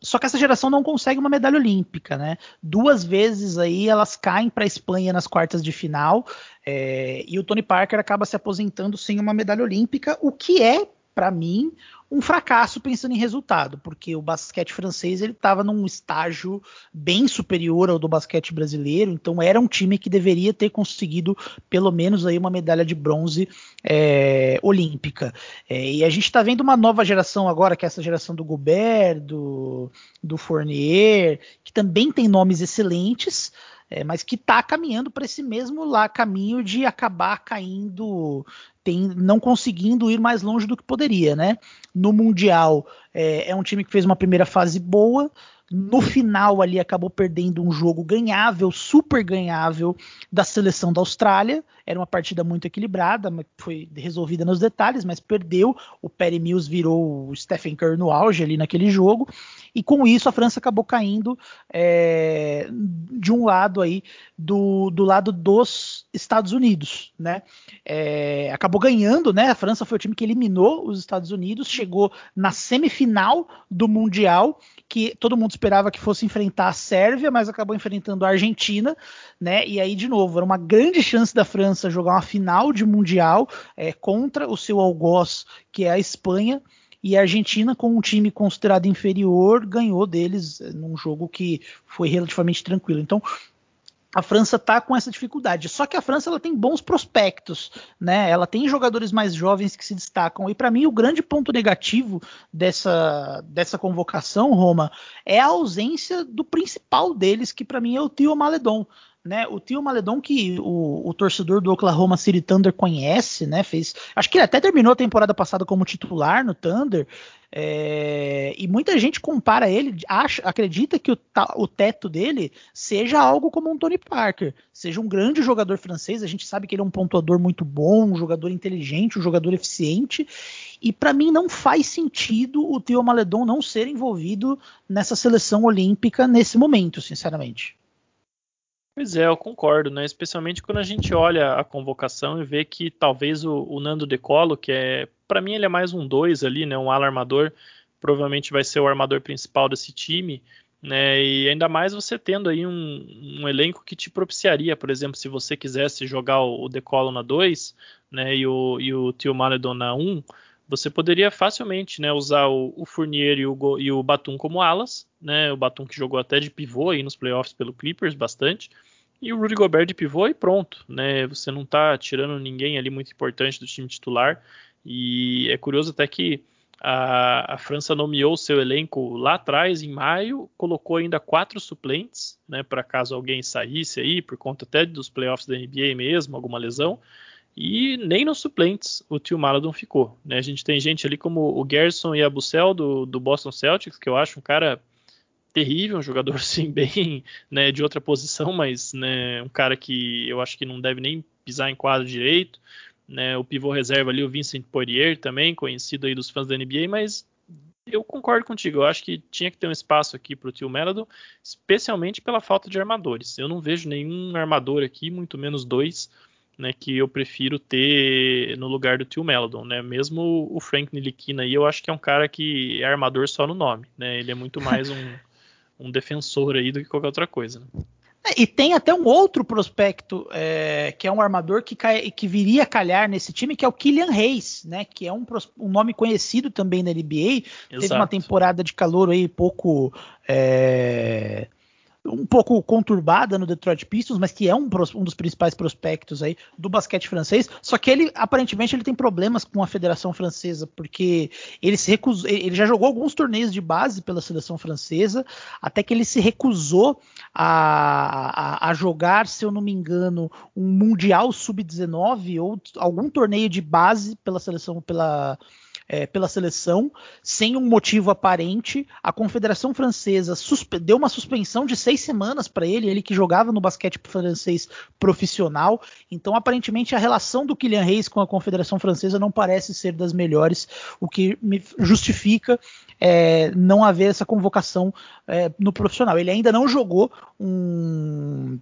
Só que essa geração não consegue uma medalha olímpica, né? Duas vezes aí elas caem para a Espanha nas quartas de final é, e o Tony Parker acaba se aposentando sem uma medalha olímpica, o que é para mim um fracasso pensando em resultado, porque o basquete francês ele estava num estágio bem superior ao do basquete brasileiro, então era um time que deveria ter conseguido pelo menos aí uma medalha de bronze é, olímpica. É, e a gente está vendo uma nova geração agora, que é essa geração do Gobert, do, do Fournier, que também tem nomes excelentes, é, mas que está caminhando para esse mesmo lá caminho de acabar caindo, tem, não conseguindo ir mais longe do que poderia, né? No mundial é, é um time que fez uma primeira fase boa, no final ali acabou perdendo um jogo ganhável, super ganhável da seleção da Austrália. Era uma partida muito equilibrada, foi resolvida nos detalhes, mas perdeu. O Perry Mills virou o Stephen Curry no auge ali naquele jogo. E com isso a França acabou caindo é, de um lado aí do, do lado dos Estados Unidos, né? É, acabou ganhando, né? A França foi o time que eliminou os Estados Unidos, chegou na semifinal do Mundial que todo mundo esperava que fosse enfrentar a Sérvia, mas acabou enfrentando a Argentina, né? E aí, de novo, era uma grande chance da França jogar uma final de Mundial é, contra o seu algoz, que é a Espanha. E a Argentina, com um time considerado inferior, ganhou deles é, num jogo que foi relativamente tranquilo. Então, a França está com essa dificuldade. Só que a França ela tem bons prospectos, né? Ela tem jogadores mais jovens que se destacam. E para mim o grande ponto negativo dessa, dessa convocação, Roma, é a ausência do principal deles, que para mim é o Tio Maledon. Né, o Tio Maledon que o, o, torcedor do Oklahoma City Thunder conhece, né? Fez, acho que ele até terminou a temporada passada como titular no Thunder. É, e muita gente compara ele, acha, acredita que o, o, teto dele seja algo como um Tony Parker, seja um grande jogador francês. A gente sabe que ele é um pontuador muito bom, um jogador inteligente, um jogador eficiente. E para mim não faz sentido o Theo Maledon não ser envolvido nessa seleção olímpica nesse momento, sinceramente. Pois é, eu concordo, né? Especialmente quando a gente olha a convocação e vê que talvez o, o Nando Decolo, que é, para mim ele é mais um 2 ali, né? Um alarmador, provavelmente vai ser o armador principal desse time, né? E ainda mais você tendo aí um, um elenco que te propiciaria, por exemplo, se você quisesse jogar o, o Decolo na 2, né? E o, e o Tio Maledon na 1, um, você poderia facilmente né, usar o, o Fournier e o, e o Batum como alas, né, o Batum que jogou até de pivô aí nos playoffs pelo Clippers bastante, e o Rudy Gobert de pivô e pronto, né, você não está tirando ninguém ali muito importante do time titular, e é curioso até que a, a França nomeou seu elenco lá atrás, em maio, colocou ainda quatro suplentes, né, para caso alguém saísse aí, por conta até dos playoffs da NBA mesmo, alguma lesão, e nem nos suplentes o tio Maladon ficou. Né? A gente tem gente ali como o Gerson e a Bucel do, do Boston Celtics, que eu acho um cara terrível, um jogador *laughs* sim bem né, de outra posição, mas né, um cara que eu acho que não deve nem pisar em quadro direito. Né, o pivô reserva ali, o Vincent Poirier também, conhecido aí dos fãs da NBA, mas eu concordo contigo. Eu acho que tinha que ter um espaço aqui para o tio Melado, especialmente pela falta de armadores. Eu não vejo nenhum armador aqui, muito menos dois, né, que eu prefiro ter no lugar do Tio Meldon, né? Mesmo o Frank Nilikina aí, eu acho que é um cara que é armador só no nome, né? Ele é muito mais um, *laughs* um defensor aí do que qualquer outra coisa. Né? É, e tem até um outro prospecto é, que é um armador que, cai, que viria a calhar nesse time, que é o Killian Reis, né? Que é um, um nome conhecido também na NBA. Exato. Teve uma temporada de calor aí pouco. É, um pouco conturbada no Detroit Pistons, mas que é um, um, dos principais prospectos aí do basquete francês. Só que ele aparentemente ele tem problemas com a Federação Francesa, porque ele se recusou, ele já jogou alguns torneios de base pela seleção francesa, até que ele se recusou a, a, a jogar, se eu não me engano, um mundial sub-19 ou algum torneio de base pela seleção pela é, pela seleção, sem um motivo aparente. A Confederação Francesa deu uma suspensão de seis semanas para ele, ele que jogava no basquete francês profissional. Então, aparentemente, a relação do Kylian Reis com a Confederação Francesa não parece ser das melhores, o que justifica é, não haver essa convocação é, no profissional. Ele ainda não jogou um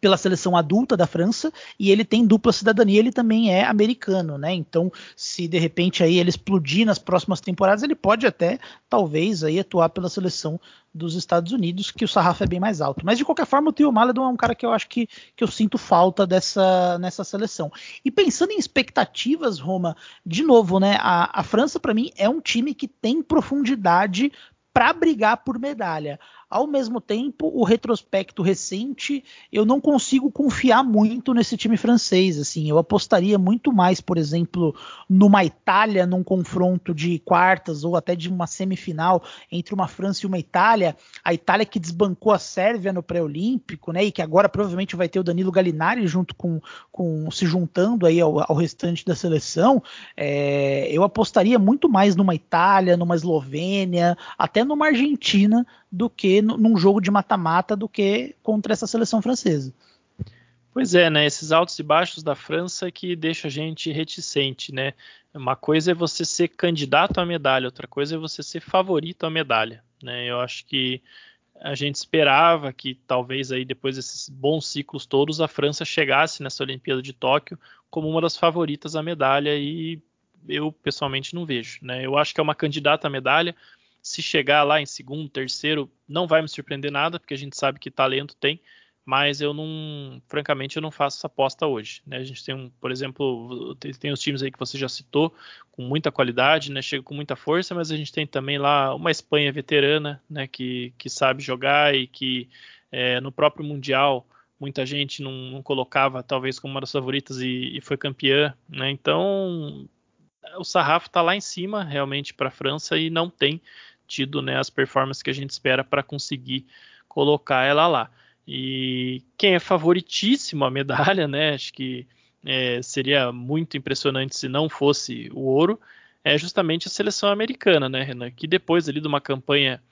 pela seleção adulta da França e ele tem dupla cidadania, ele também é americano, né? Então, se de repente aí ele explodir nas próximas temporadas, ele pode até talvez aí atuar pela seleção dos Estados Unidos, que o sarrafo é bem mais alto. Mas de qualquer forma, o Tio Maledon é um cara que eu acho que, que eu sinto falta dessa nessa seleção. E pensando em expectativas, Roma, de novo, né? A, a França para mim é um time que tem profundidade para brigar por medalha. Ao mesmo tempo, o retrospecto recente, eu não consigo confiar muito nesse time francês. Assim, eu apostaria muito mais, por exemplo, numa Itália, num confronto de quartas ou até de uma semifinal entre uma França e uma Itália. A Itália que desbancou a Sérvia no pré-olímpico, né? E que agora provavelmente vai ter o Danilo Gallinari junto com, com se juntando aí ao, ao restante da seleção. É, eu apostaria muito mais numa Itália, numa Eslovênia, até numa Argentina do que num jogo de mata-mata do que contra essa seleção francesa. Pois é, né? Esses altos e baixos da França que deixa a gente reticente, né? Uma coisa é você ser candidato à medalha, outra coisa é você ser favorito à medalha, né? Eu acho que a gente esperava que talvez aí depois desses bons ciclos todos a França chegasse nessa Olimpíada de Tóquio como uma das favoritas à medalha e eu pessoalmente não vejo, né? Eu acho que é uma candidata à medalha, se chegar lá em segundo, terceiro, não vai me surpreender nada, porque a gente sabe que talento tem, mas eu não, francamente, eu não faço essa aposta hoje. Né? A gente tem, um, por exemplo, tem, tem, os times aí que você já citou, com muita qualidade, né? chega com muita força, mas a gente tem também lá uma Espanha veterana, né? que, que sabe jogar e que é, no próprio Mundial muita gente não, não, colocava talvez como uma das favoritas e, e foi campeã. Né? Então o sarrafo está lá em cima realmente para a França e não tem tido né, as performances que a gente espera para conseguir colocar ela lá. E quem é favoritíssimo a medalha, né? Acho que é, seria muito impressionante se não fosse o ouro, é justamente a seleção americana, né, Renan? Que depois ali de uma campanha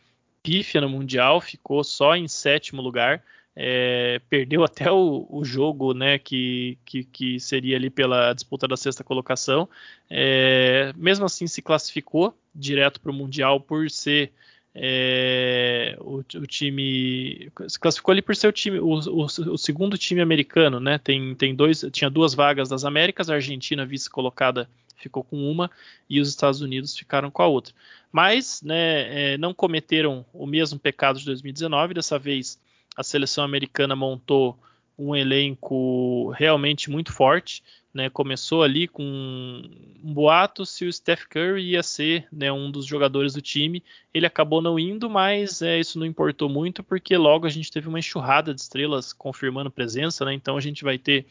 pífia no Mundial ficou só em sétimo lugar. É, perdeu até o, o, jogo, né, que, que, que, seria ali pela disputa da sexta colocação. É, mesmo assim, se classificou direto para o Mundial por ser é, o, o, time se classificou ali por ser o time, o, o, segundo time americano, né? Tem, tem dois, tinha duas vagas das Américas, a Argentina vice colocada ficou com uma e os Estados Unidos ficaram com a outra. Mas, né, é, não cometeram o mesmo pecado de 2019. Dessa vez a seleção americana montou um elenco realmente muito forte. Né, começou ali com um boato se o Steph Curry ia ser né, um dos jogadores do time. Ele acabou não indo, mas é, isso não importou muito, porque logo a gente teve uma enxurrada de estrelas confirmando presença. Né, então a gente vai ter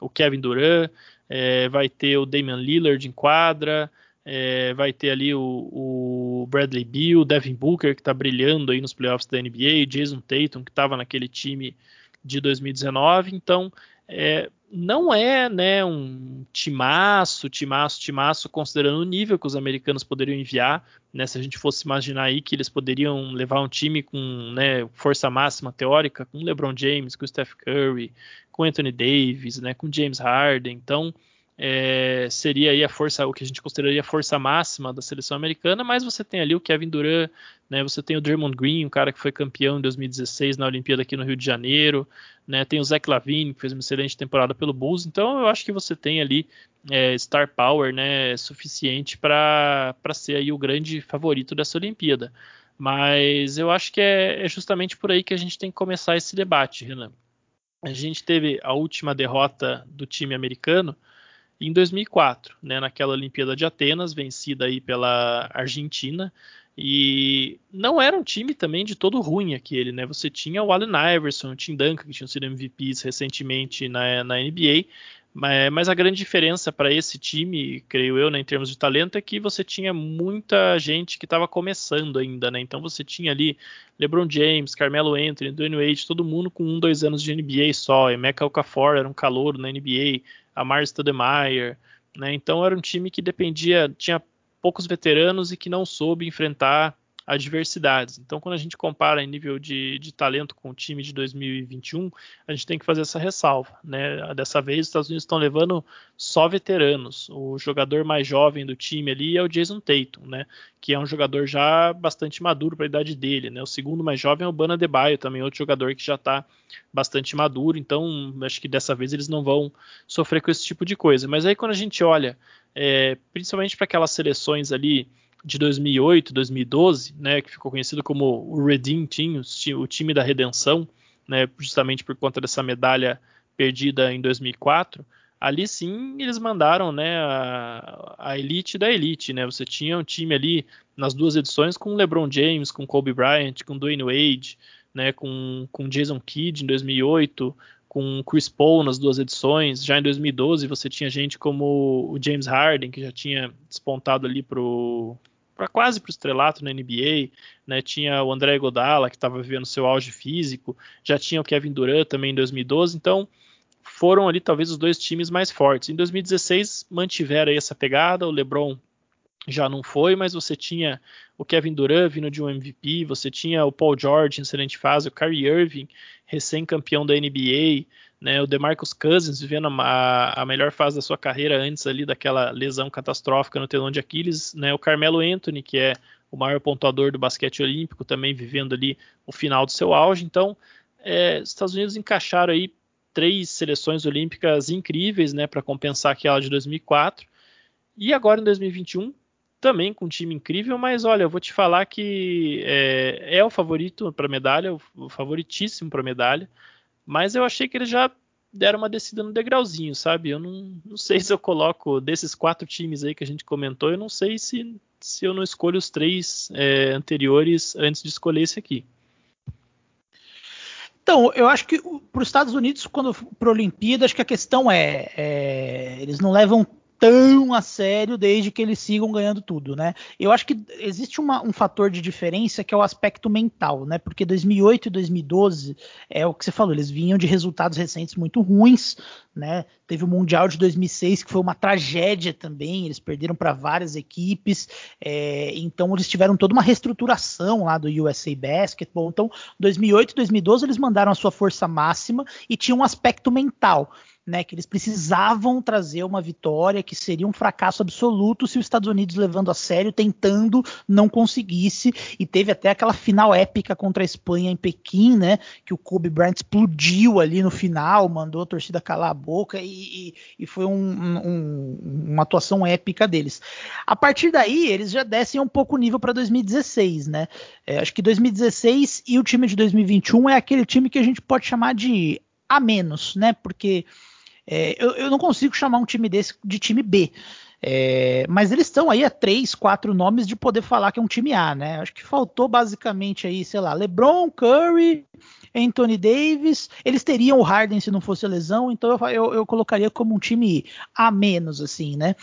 o Kevin Durant, é, vai ter o Damian Lillard em quadra, é, vai ter ali o, o, Bradley Beal, Devin Booker, que está brilhando aí nos playoffs da NBA, Jason Tatum, que estava naquele time de 2019. Então, é, não é né, um timaço, timaço, timaço, considerando o nível que os americanos poderiam enviar. Né, se a gente fosse imaginar aí que eles poderiam levar um time com né, força máxima teórica, com LeBron James, com Steph Curry, com Anthony Davis, né, com James Harden. Então, é, seria aí a força, o que a gente consideraria a força máxima da seleção americana, mas você tem ali o Kevin Durant, né, você tem o Draymond Green, um cara que foi campeão em 2016 na Olimpíada aqui no Rio de Janeiro, né, tem o Zach Lavine, que fez uma excelente temporada pelo Bulls, então eu acho que você tem ali é, star power né, suficiente para ser aí o grande favorito dessa Olimpíada. Mas eu acho que é, é justamente por aí que a gente tem que começar esse debate, Renan. A gente teve a última derrota do time americano, em 2004, né, naquela Olimpíada de Atenas, vencida aí pela Argentina, e não era um time também de todo ruim aquele, né? Você tinha o Allen Iverson, o Tim Duncan, que tinham sido MVPs recentemente na, na NBA, mas a grande diferença para esse time, creio eu, né, em termos de talento, é que você tinha muita gente que estava começando ainda, né? Então você tinha ali LeBron James, Carmelo Anthony, Dwayne Wade, todo mundo com um, dois anos de NBA só. E Emeka Okafor era um calor na NBA a Mars Stoudemire, né? Então era um time que dependia, tinha poucos veteranos e que não soube enfrentar adversidades. Então, quando a gente compara em nível de, de talento com o time de 2021, a gente tem que fazer essa ressalva. Né? Dessa vez, os Estados Unidos estão levando só veteranos. O jogador mais jovem do time ali é o Jason Tatum, né? que é um jogador já bastante maduro para a idade dele. Né? O segundo mais jovem é o Bana Debaio, também outro jogador que já está bastante maduro. Então, acho que dessa vez eles não vão sofrer com esse tipo de coisa. Mas aí, quando a gente olha, é, principalmente para aquelas seleções ali de 2008, 2012, né, que ficou conhecido como o Redeem Team, o time da redenção, né, justamente por conta dessa medalha perdida em 2004. Ali sim eles mandaram né, a, a, elite da elite. Né? Você tinha um time ali nas duas edições com LeBron James, com Kobe Bryant, com Dwayne Wade, né, com, com Jason Kidd em 2008, com Chris Paul nas duas edições. Já em 2012 você tinha gente como o James Harden, que já tinha despontado ali para quase para o estrelato na NBA, né? Tinha o André Godala que estava vivendo seu auge físico, já tinha o Kevin Durant também em 2012, então foram ali talvez os dois times mais fortes. Em 2016 mantiveram essa pegada, o LeBron já não foi, mas você tinha o Kevin Durant vindo de um MVP, você tinha o Paul George em excelente fase, o Kyrie Irving, recém-campeão da NBA, né, o DeMarcus Cousins vivendo a, a, melhor fase da sua carreira antes ali daquela lesão catastrófica no telão de Aquiles, né, o Carmelo Anthony, que é o maior pontuador do basquete olímpico, também vivendo ali o final do seu auge. Então, é, os Estados Unidos encaixaram aí três seleções olímpicas incríveis, né, para compensar aquela de 2004. E agora em 2021 também com um time incrível, mas olha, eu vou te falar que é, é o favorito para medalha, o favoritíssimo para medalha, mas eu achei que eles já deram uma descida no degrauzinho, sabe? Eu não, não sei se eu coloco desses quatro times aí que a gente comentou, eu não sei se, se eu não escolho os três é, anteriores antes de escolher esse aqui. Então, eu acho que para os Estados Unidos, quando para a Olimpíada, acho que a questão é, é, eles não levam tão a sério desde que eles sigam ganhando tudo, né? Eu acho que existe uma, um fator de diferença que é o aspecto mental, né? Porque 2008 e 2012 é o que você falou, eles vinham de resultados recentes muito ruins, né? Teve o Mundial de 2006 que foi uma tragédia também, eles perderam para várias equipes, é, então eles tiveram toda uma reestruturação lá do USA Basketball. Então, 2008 e 2012 eles mandaram a sua força máxima e tinha um aspecto mental né, que eles precisavam trazer uma vitória que seria um fracasso absoluto se os Estados Unidos levando a sério, tentando, não conseguisse, e teve até aquela final épica contra a Espanha em Pequim, né, que o Kobe Bryant explodiu ali no final, mandou a torcida calar a boca e, e, e foi um, um, uma atuação épica deles. A partir daí, eles já descem um pouco o nível para 2016, né, é, acho que 2016 e o time de 2021 é aquele time que a gente pode chamar de a menos, né, porque é, eu, eu, não consigo chamar um time desse de time B. É, mas eles estão aí a três, quatro nomes de poder falar que é um time A, né? Acho que faltou basicamente aí, sei lá, LeBron, Curry, Anthony Davis. Eles teriam o Harden se não fosse lesão, então eu, eu, eu colocaria como um time A menos, assim, né?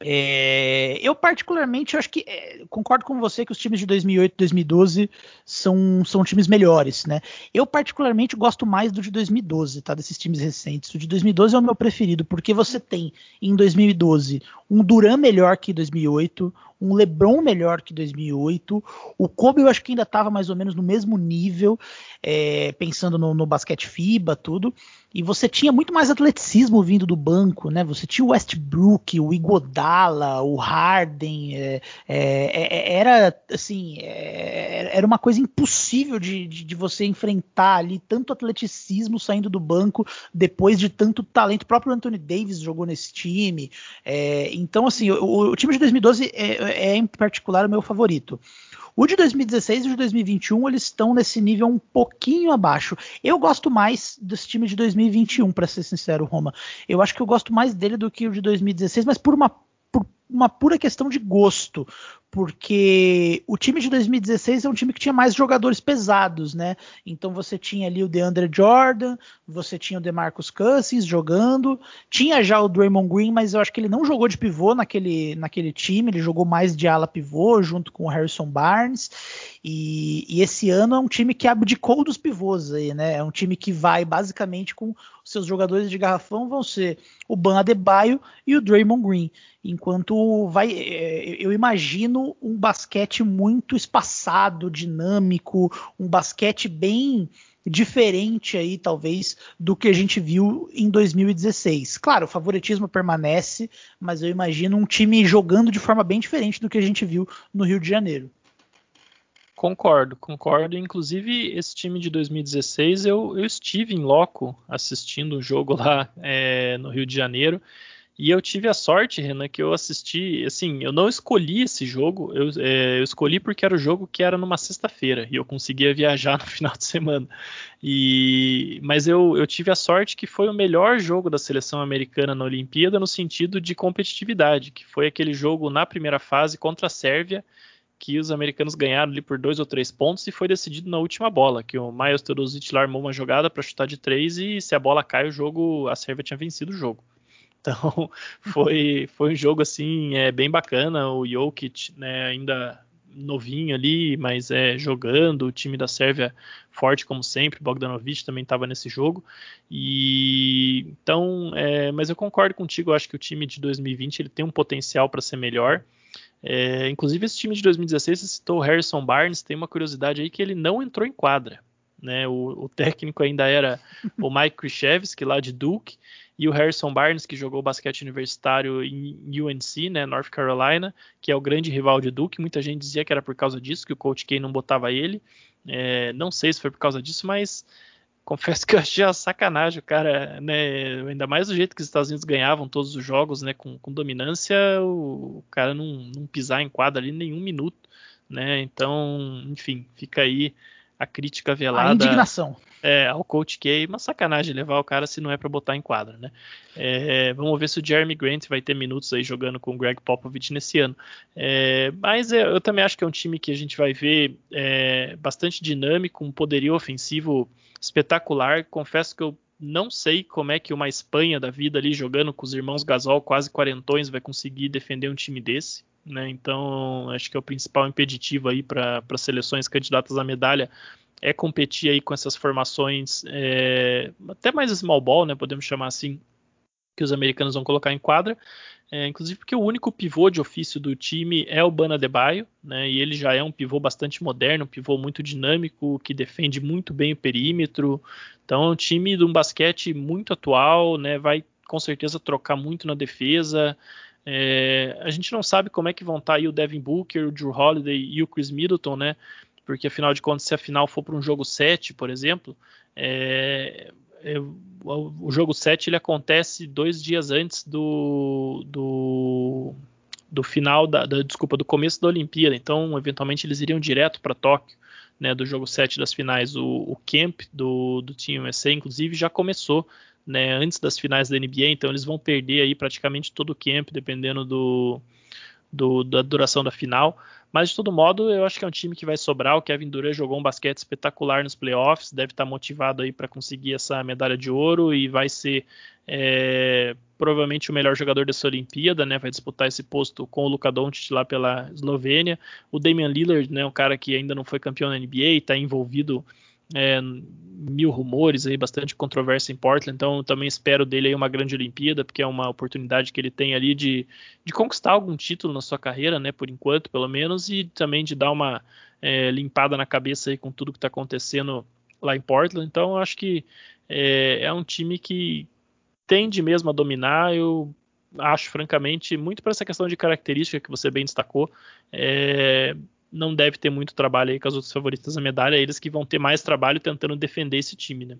É, eu particularmente acho que é, concordo com você que os times de 2008 e 2012 são, são times melhores, né? Eu particularmente gosto mais do de 2012, tá? Desses times recentes. O de 2012 é o meu preferido porque você tem em 2012 um Duran melhor que 2008, um LeBron melhor que 2008. O Kobe eu acho que ainda estava mais ou menos no mesmo nível, é, pensando no, no, basquete FIBA, tudo. E você tinha muito mais atleticismo vindo do banco, né? Você tinha o Westbrook, o Igodala, o Harden. É, é, é era assim, é, era uma coisa impossível de, de, de, você enfrentar ali tanto atleticismo saindo do banco depois de tanto talento. O próprio Anthony Davis jogou nesse time. É, então, assim, o, o time de 2012 é, é em particular o meu favorito. O de 2016 e o de 2021 eles estão nesse nível um pouquinho abaixo. Eu gosto mais desse time de 2021, para ser sincero, Roma. Eu acho que eu gosto mais dele do que o de 2016, mas por uma por uma pura questão de gosto, porque o time de 2016 é um time que tinha mais jogadores pesados, né? Então você tinha ali o DeAndre Jordan, você tinha o DeMarcus Cousins jogando, tinha já o Draymond Green, mas eu acho que ele não jogou de pivô naquele, naquele time, ele jogou mais de ala pivô junto com o Harrison Barnes. E, e esse ano é um time que abdicou dos pivôs aí, né? É um time que vai basicamente com seus jogadores de garrafão vão ser o Ban Adebayo e o Draymond Green. Enquanto vai, é, eu imagino um basquete muito espaçado, dinâmico, um basquete bem diferente aí, talvez, do que a gente viu em 2016. Claro, o favoritismo permanece, mas eu imagino um time jogando de forma bem diferente do que a gente viu no Rio de Janeiro. Concordo, concordo. Inclusive, esse time de 2016, eu, eu estive em loco assistindo um jogo lá *laughs* é, no Rio de Janeiro. E eu tive a sorte, Renan, que eu assisti. Assim, eu não escolhi esse jogo, eu, é, eu escolhi porque era o jogo que era numa sexta-feira e eu conseguia viajar *laughs* no final de semana. E, mas eu, eu tive a sorte que foi o melhor jogo da seleção americana na Olimpíada no sentido de competitividade, que foi aquele jogo na primeira fase contra a Sérvia que os americanos ganharam ali por dois ou três pontos e foi decidido na última bola, que o Miles Teodosic armou uma jogada para chutar de três e se a bola cai o jogo, a Sérvia tinha vencido o jogo. *laughs* Então foi, foi um jogo assim é, bem bacana. O Jokic né, ainda novinho ali, mas é jogando. O time da Sérvia forte como sempre. Bogdanovic também estava nesse jogo. E então, é, mas eu concordo contigo. Eu acho que o time de 2020 ele tem um potencial para ser melhor. É, inclusive esse time de 2016 você citou o Harrison Barnes. Tem uma curiosidade aí que ele não entrou em quadra. Né, o, o técnico ainda era o Mike Krzyzewski lá de Duke e o Harrison Barnes, que jogou basquete universitário em UNC, né, North Carolina, que é o grande rival de Duke. Muita gente dizia que era por causa disso que o Coach K não botava ele. É, não sei se foi por causa disso, mas confesso que eu achei uma sacanagem o cara, né, ainda mais do jeito que os Estados Unidos ganhavam todos os jogos, né, com, com dominância, o, o, cara não, não pisar em quadra ali nenhum minuto, né, então, enfim, fica aí a crítica velada. A indignação. É, ao Coach K, uma sacanagem levar o cara se não é para botar em quadra, né? É, vamos ver se o Jeremy Grant vai ter minutos aí jogando com o Greg Popovich nesse ano. É, mas é, eu também acho que é um time que a gente vai ver é, bastante dinâmico, um poderio ofensivo espetacular. Confesso que eu não sei como é que uma Espanha da vida ali jogando com os irmãos Gasol, quase quarentões, vai conseguir defender um time desse. Né? Então, acho que é o principal impeditivo aí para seleções candidatas à medalha é competir aí com essas formações é, até mais small ball, né, podemos chamar assim, que os americanos vão colocar em quadra, é, inclusive porque o único pivô de ofício do time é o Bana Debaio, né, e ele já é um pivô bastante moderno, um pivô muito dinâmico, que defende muito bem o perímetro, então é um time de um basquete muito atual, né, vai com certeza trocar muito na defesa, é, a gente não sabe como é que vão estar tá aí o Devin Booker, o Drew Holiday e o Chris Middleton, né? porque afinal de contas, se a final for para um jogo 7, por exemplo, é, o jogo 7 ele acontece dois dias antes do, do, do final da, da, desculpa, do começo da Olimpíada, então eventualmente eles iriam direto para Tóquio, né, do jogo 7 das finais. O, o camp do, do Team USA, inclusive, já começou né, antes das finais da NBA, então eles vão perder aí praticamente todo o camp, dependendo do, do, da duração da final. Mas de todo modo, eu acho que é um time que vai sobrar. O Kevin Durant jogou um basquete espetacular nos playoffs, deve estar motivado aí para conseguir essa medalha de ouro e vai ser é, provavelmente o melhor jogador dessa Olimpíada, né? Vai disputar esse posto com o Luka Doncic lá pela Eslovênia. O Damian Lillard, né, um cara que ainda não foi campeão na NBA, está envolvido é, mil rumores aí, bastante controvérsia em Portland, então também espero dele aí uma grande Olimpíada, porque é uma oportunidade que ele tem ali de, de conquistar algum título na sua carreira, né, por enquanto, pelo menos, e também de dar uma é, limpada na cabeça aí com tudo que está acontecendo lá em Portland, então acho que é, é um time que tende mesmo a dominar, eu acho francamente, muito para essa questão de característica que você bem destacou, é, não deve ter muito trabalho aí com as outras favoritas da medalha, eles que vão ter mais trabalho tentando defender esse time, né?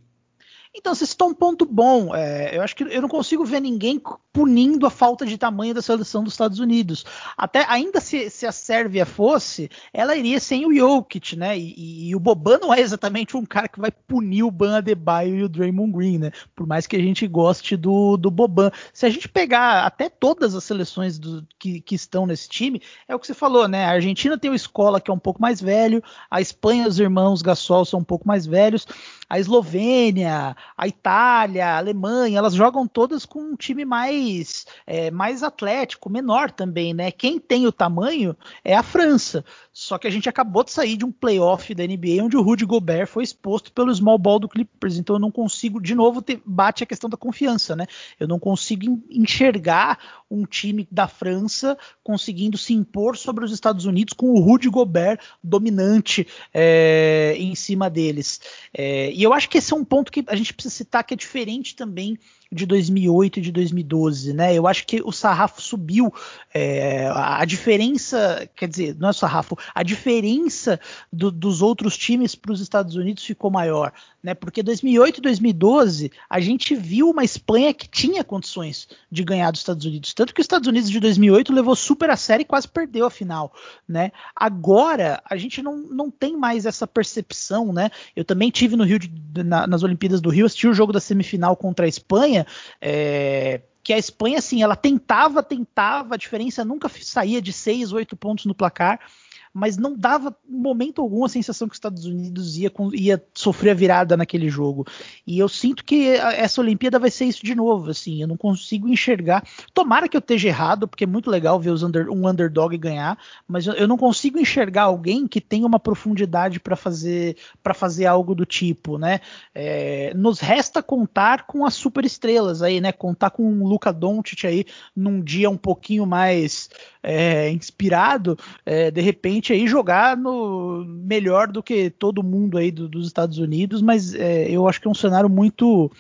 Então, você citou um ponto bom. É, eu acho que eu não consigo ver ninguém punindo a falta de tamanho da seleção dos Estados Unidos. Até ainda se, se a Sérvia fosse, ela iria sem o Jokic, né? E, e, o Boban não é exatamente um cara que vai punir o Ban Adebayo e o Draymond Green, né? Por mais que a gente goste do, do Boban. Se a gente pegar até todas as seleções do, que, que estão nesse time, é o que você falou, né? A Argentina tem o Escola, que é um pouco mais velho, a Espanha, os irmãos Gasol são um pouco mais velhos. a Eslovênia, a Itália, a Alemanha, elas jogam todas com um time mais, é, mais atlético, menor também, né? Quem tem o tamanho é a França. Só que a gente acabou de sair de um playoff da NBA onde o Rudy Gobert foi exposto pelo small ball do Clippers. Então eu não consigo, de novo, ter, bate a questão da confiança, né? Eu não consigo enxergar um time da França conseguindo se impor sobre os Estados Unidos com o Rudy Gobert dominante é, em cima deles. É, e eu acho que esse é um ponto que a gente precisa citar que é diferente também de 2008 e de 2012, né? Eu acho que o sarrafo subiu, é, a diferença, quer dizer, não é sarrafo, a diferença do, dos outros times para os Estados Unidos ficou maior, né? Porque 2008 e 2012 a gente viu uma Espanha que tinha condições de ganhar dos Estados Unidos, tanto que os Estados Unidos de 2008 levou super a série e quase perdeu a final, né? Agora a gente não, não tem mais essa percepção, né? Eu também tive no Rio de, na, nas Olimpíadas do Rio assisti o jogo da semifinal contra a Espanha é, que a Espanha, assim, ela tentava, tentava, a diferença nunca saía de 6, 8 pontos no placar, mas não dava momento algum a sensação que os Estados Unidos ia, ia sofrer a virada naquele jogo. E eu sinto que essa Olimpíada vai ser isso de novo, assim, eu não consigo enxergar. Tomara que eu esteja errado, porque é muito legal ver under, um underdog ganhar, mas eu, eu, não consigo enxergar alguém que tenha uma profundidade para fazer para fazer algo do tipo, né? É, nos resta contar com as super estrelas aí, né? Contar com o Luca Doncic aí num dia um pouquinho mais é, inspirado, é, de repente aí jogar no melhor do que todo mundo aí do, dos Estados Unidos, mas é, eu acho que é um cenário muito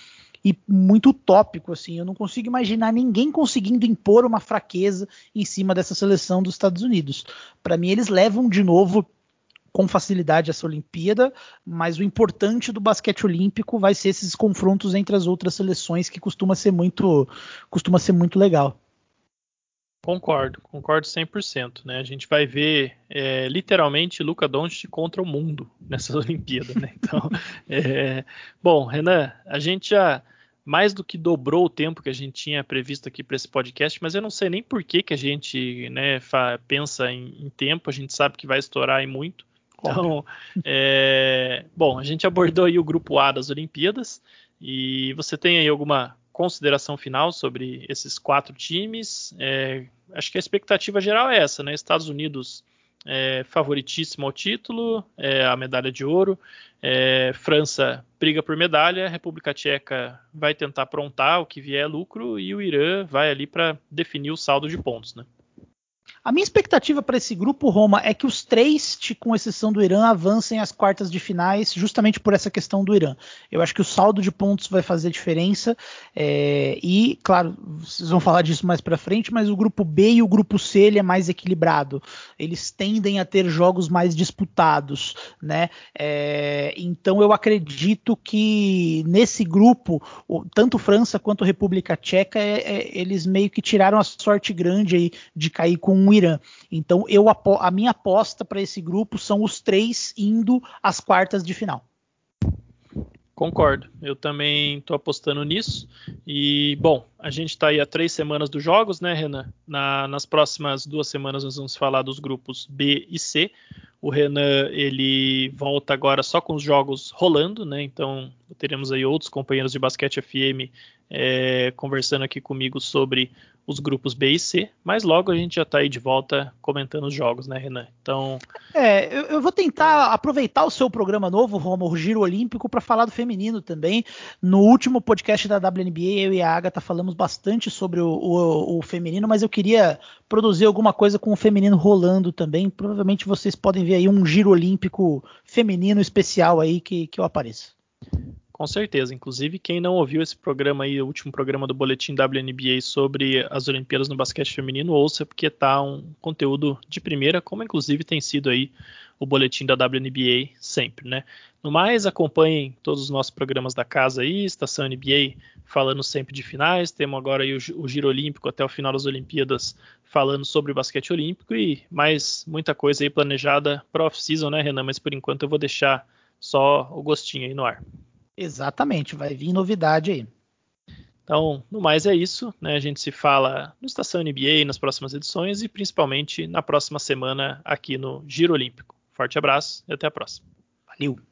e muito utópico assim. Eu não consigo imaginar ninguém conseguindo impor uma fraqueza em cima dessa seleção dos Estados Unidos. Para mim eles levam de novo com facilidade essa Olimpíada, mas o importante do basquete olímpico vai ser esses confrontos entre as outras seleções que costuma ser muito costuma ser muito legal. Concordo, concordo 100%. Né? A gente vai ver é, literalmente Luca Doncic contra o mundo *laughs* nessas Olimpíadas. Né? Então, é, bom, Renan, a gente já mais do que dobrou o tempo que a gente tinha previsto aqui para esse podcast, mas eu não sei nem por que, que a gente né, pensa em, em, tempo, a gente sabe que vai estourar em muito. Então, *laughs* é, bom, a gente abordou aí o grupo A das Olimpíadas e você tem aí alguma consideração final sobre esses quatro times. É, acho que a expectativa geral é essa, né? Estados Unidos é, favoritíssimo ao título, é, a medalha de ouro. É, França briga por medalha, República Tcheca vai tentar aprontar o que vier lucro e o Irã vai ali para definir o saldo de pontos, né? A minha expectativa para esse grupo, Roma, é que os três, com exceção do Irã, avancem às quartas de finais, justamente por essa questão do Irã. Eu acho que o saldo de pontos vai fazer diferença. É, e, claro, vocês vão falar disso mais para frente, mas o grupo B e o grupo C ele é mais equilibrado. Eles tendem a ter jogos mais disputados, né? É, então eu acredito que nesse grupo, tanto França quanto República Tcheca, é, é, eles meio que tiraram a sorte grande aí de cair com um Irã. Então eu a minha aposta para esse grupo são os três indo às quartas de final. Concordo, eu também estou apostando nisso. E, bom, a gente está aí há três semanas dos jogos, né, Renan? Na, nas próximas duas semanas nós vamos falar dos grupos B e C. O Renan ele volta agora só com os jogos rolando, né? Então teremos aí outros companheiros de basquete FM é, conversando aqui comigo sobre os grupos B e C, mas logo a gente já está aí de volta comentando os jogos, né, Renan? Então. É, eu, eu, vou tentar aproveitar o seu programa novo, Roma, o Giro Olímpico, para falar do feminino também. No último podcast da WNBA, eu e a Agatha falamos bastante sobre o, o, o feminino, mas eu queria produzir alguma coisa com o feminino rolando também. Provavelmente vocês podem ver aí um Giro Olímpico feminino especial aí que, que eu apareça. Com certeza. Inclusive, quem não ouviu esse programa aí, o último programa do Boletim WNBA sobre as Olimpíadas no basquete feminino, ouça, porque tá um conteúdo de primeira, como inclusive tem sido aí o boletim da WNBA sempre, né? No mais, acompanhem todos os nossos programas da casa aí, Estação NBA falando sempre de finais, temos agora aí o, o Giro Olímpico até o final das Olimpíadas falando sobre o basquete olímpico e mais muita coisa aí planejada para off-season, né, Renan? Mas por enquanto eu vou deixar só o gostinho aí no ar. Exatamente, vai vir novidade aí. Então, no mais é isso, né? A gente se fala no Estação NBA nas próximas edições e principalmente na próxima semana aqui no Giro Olímpico. Forte abraço e até a próxima. Valeu!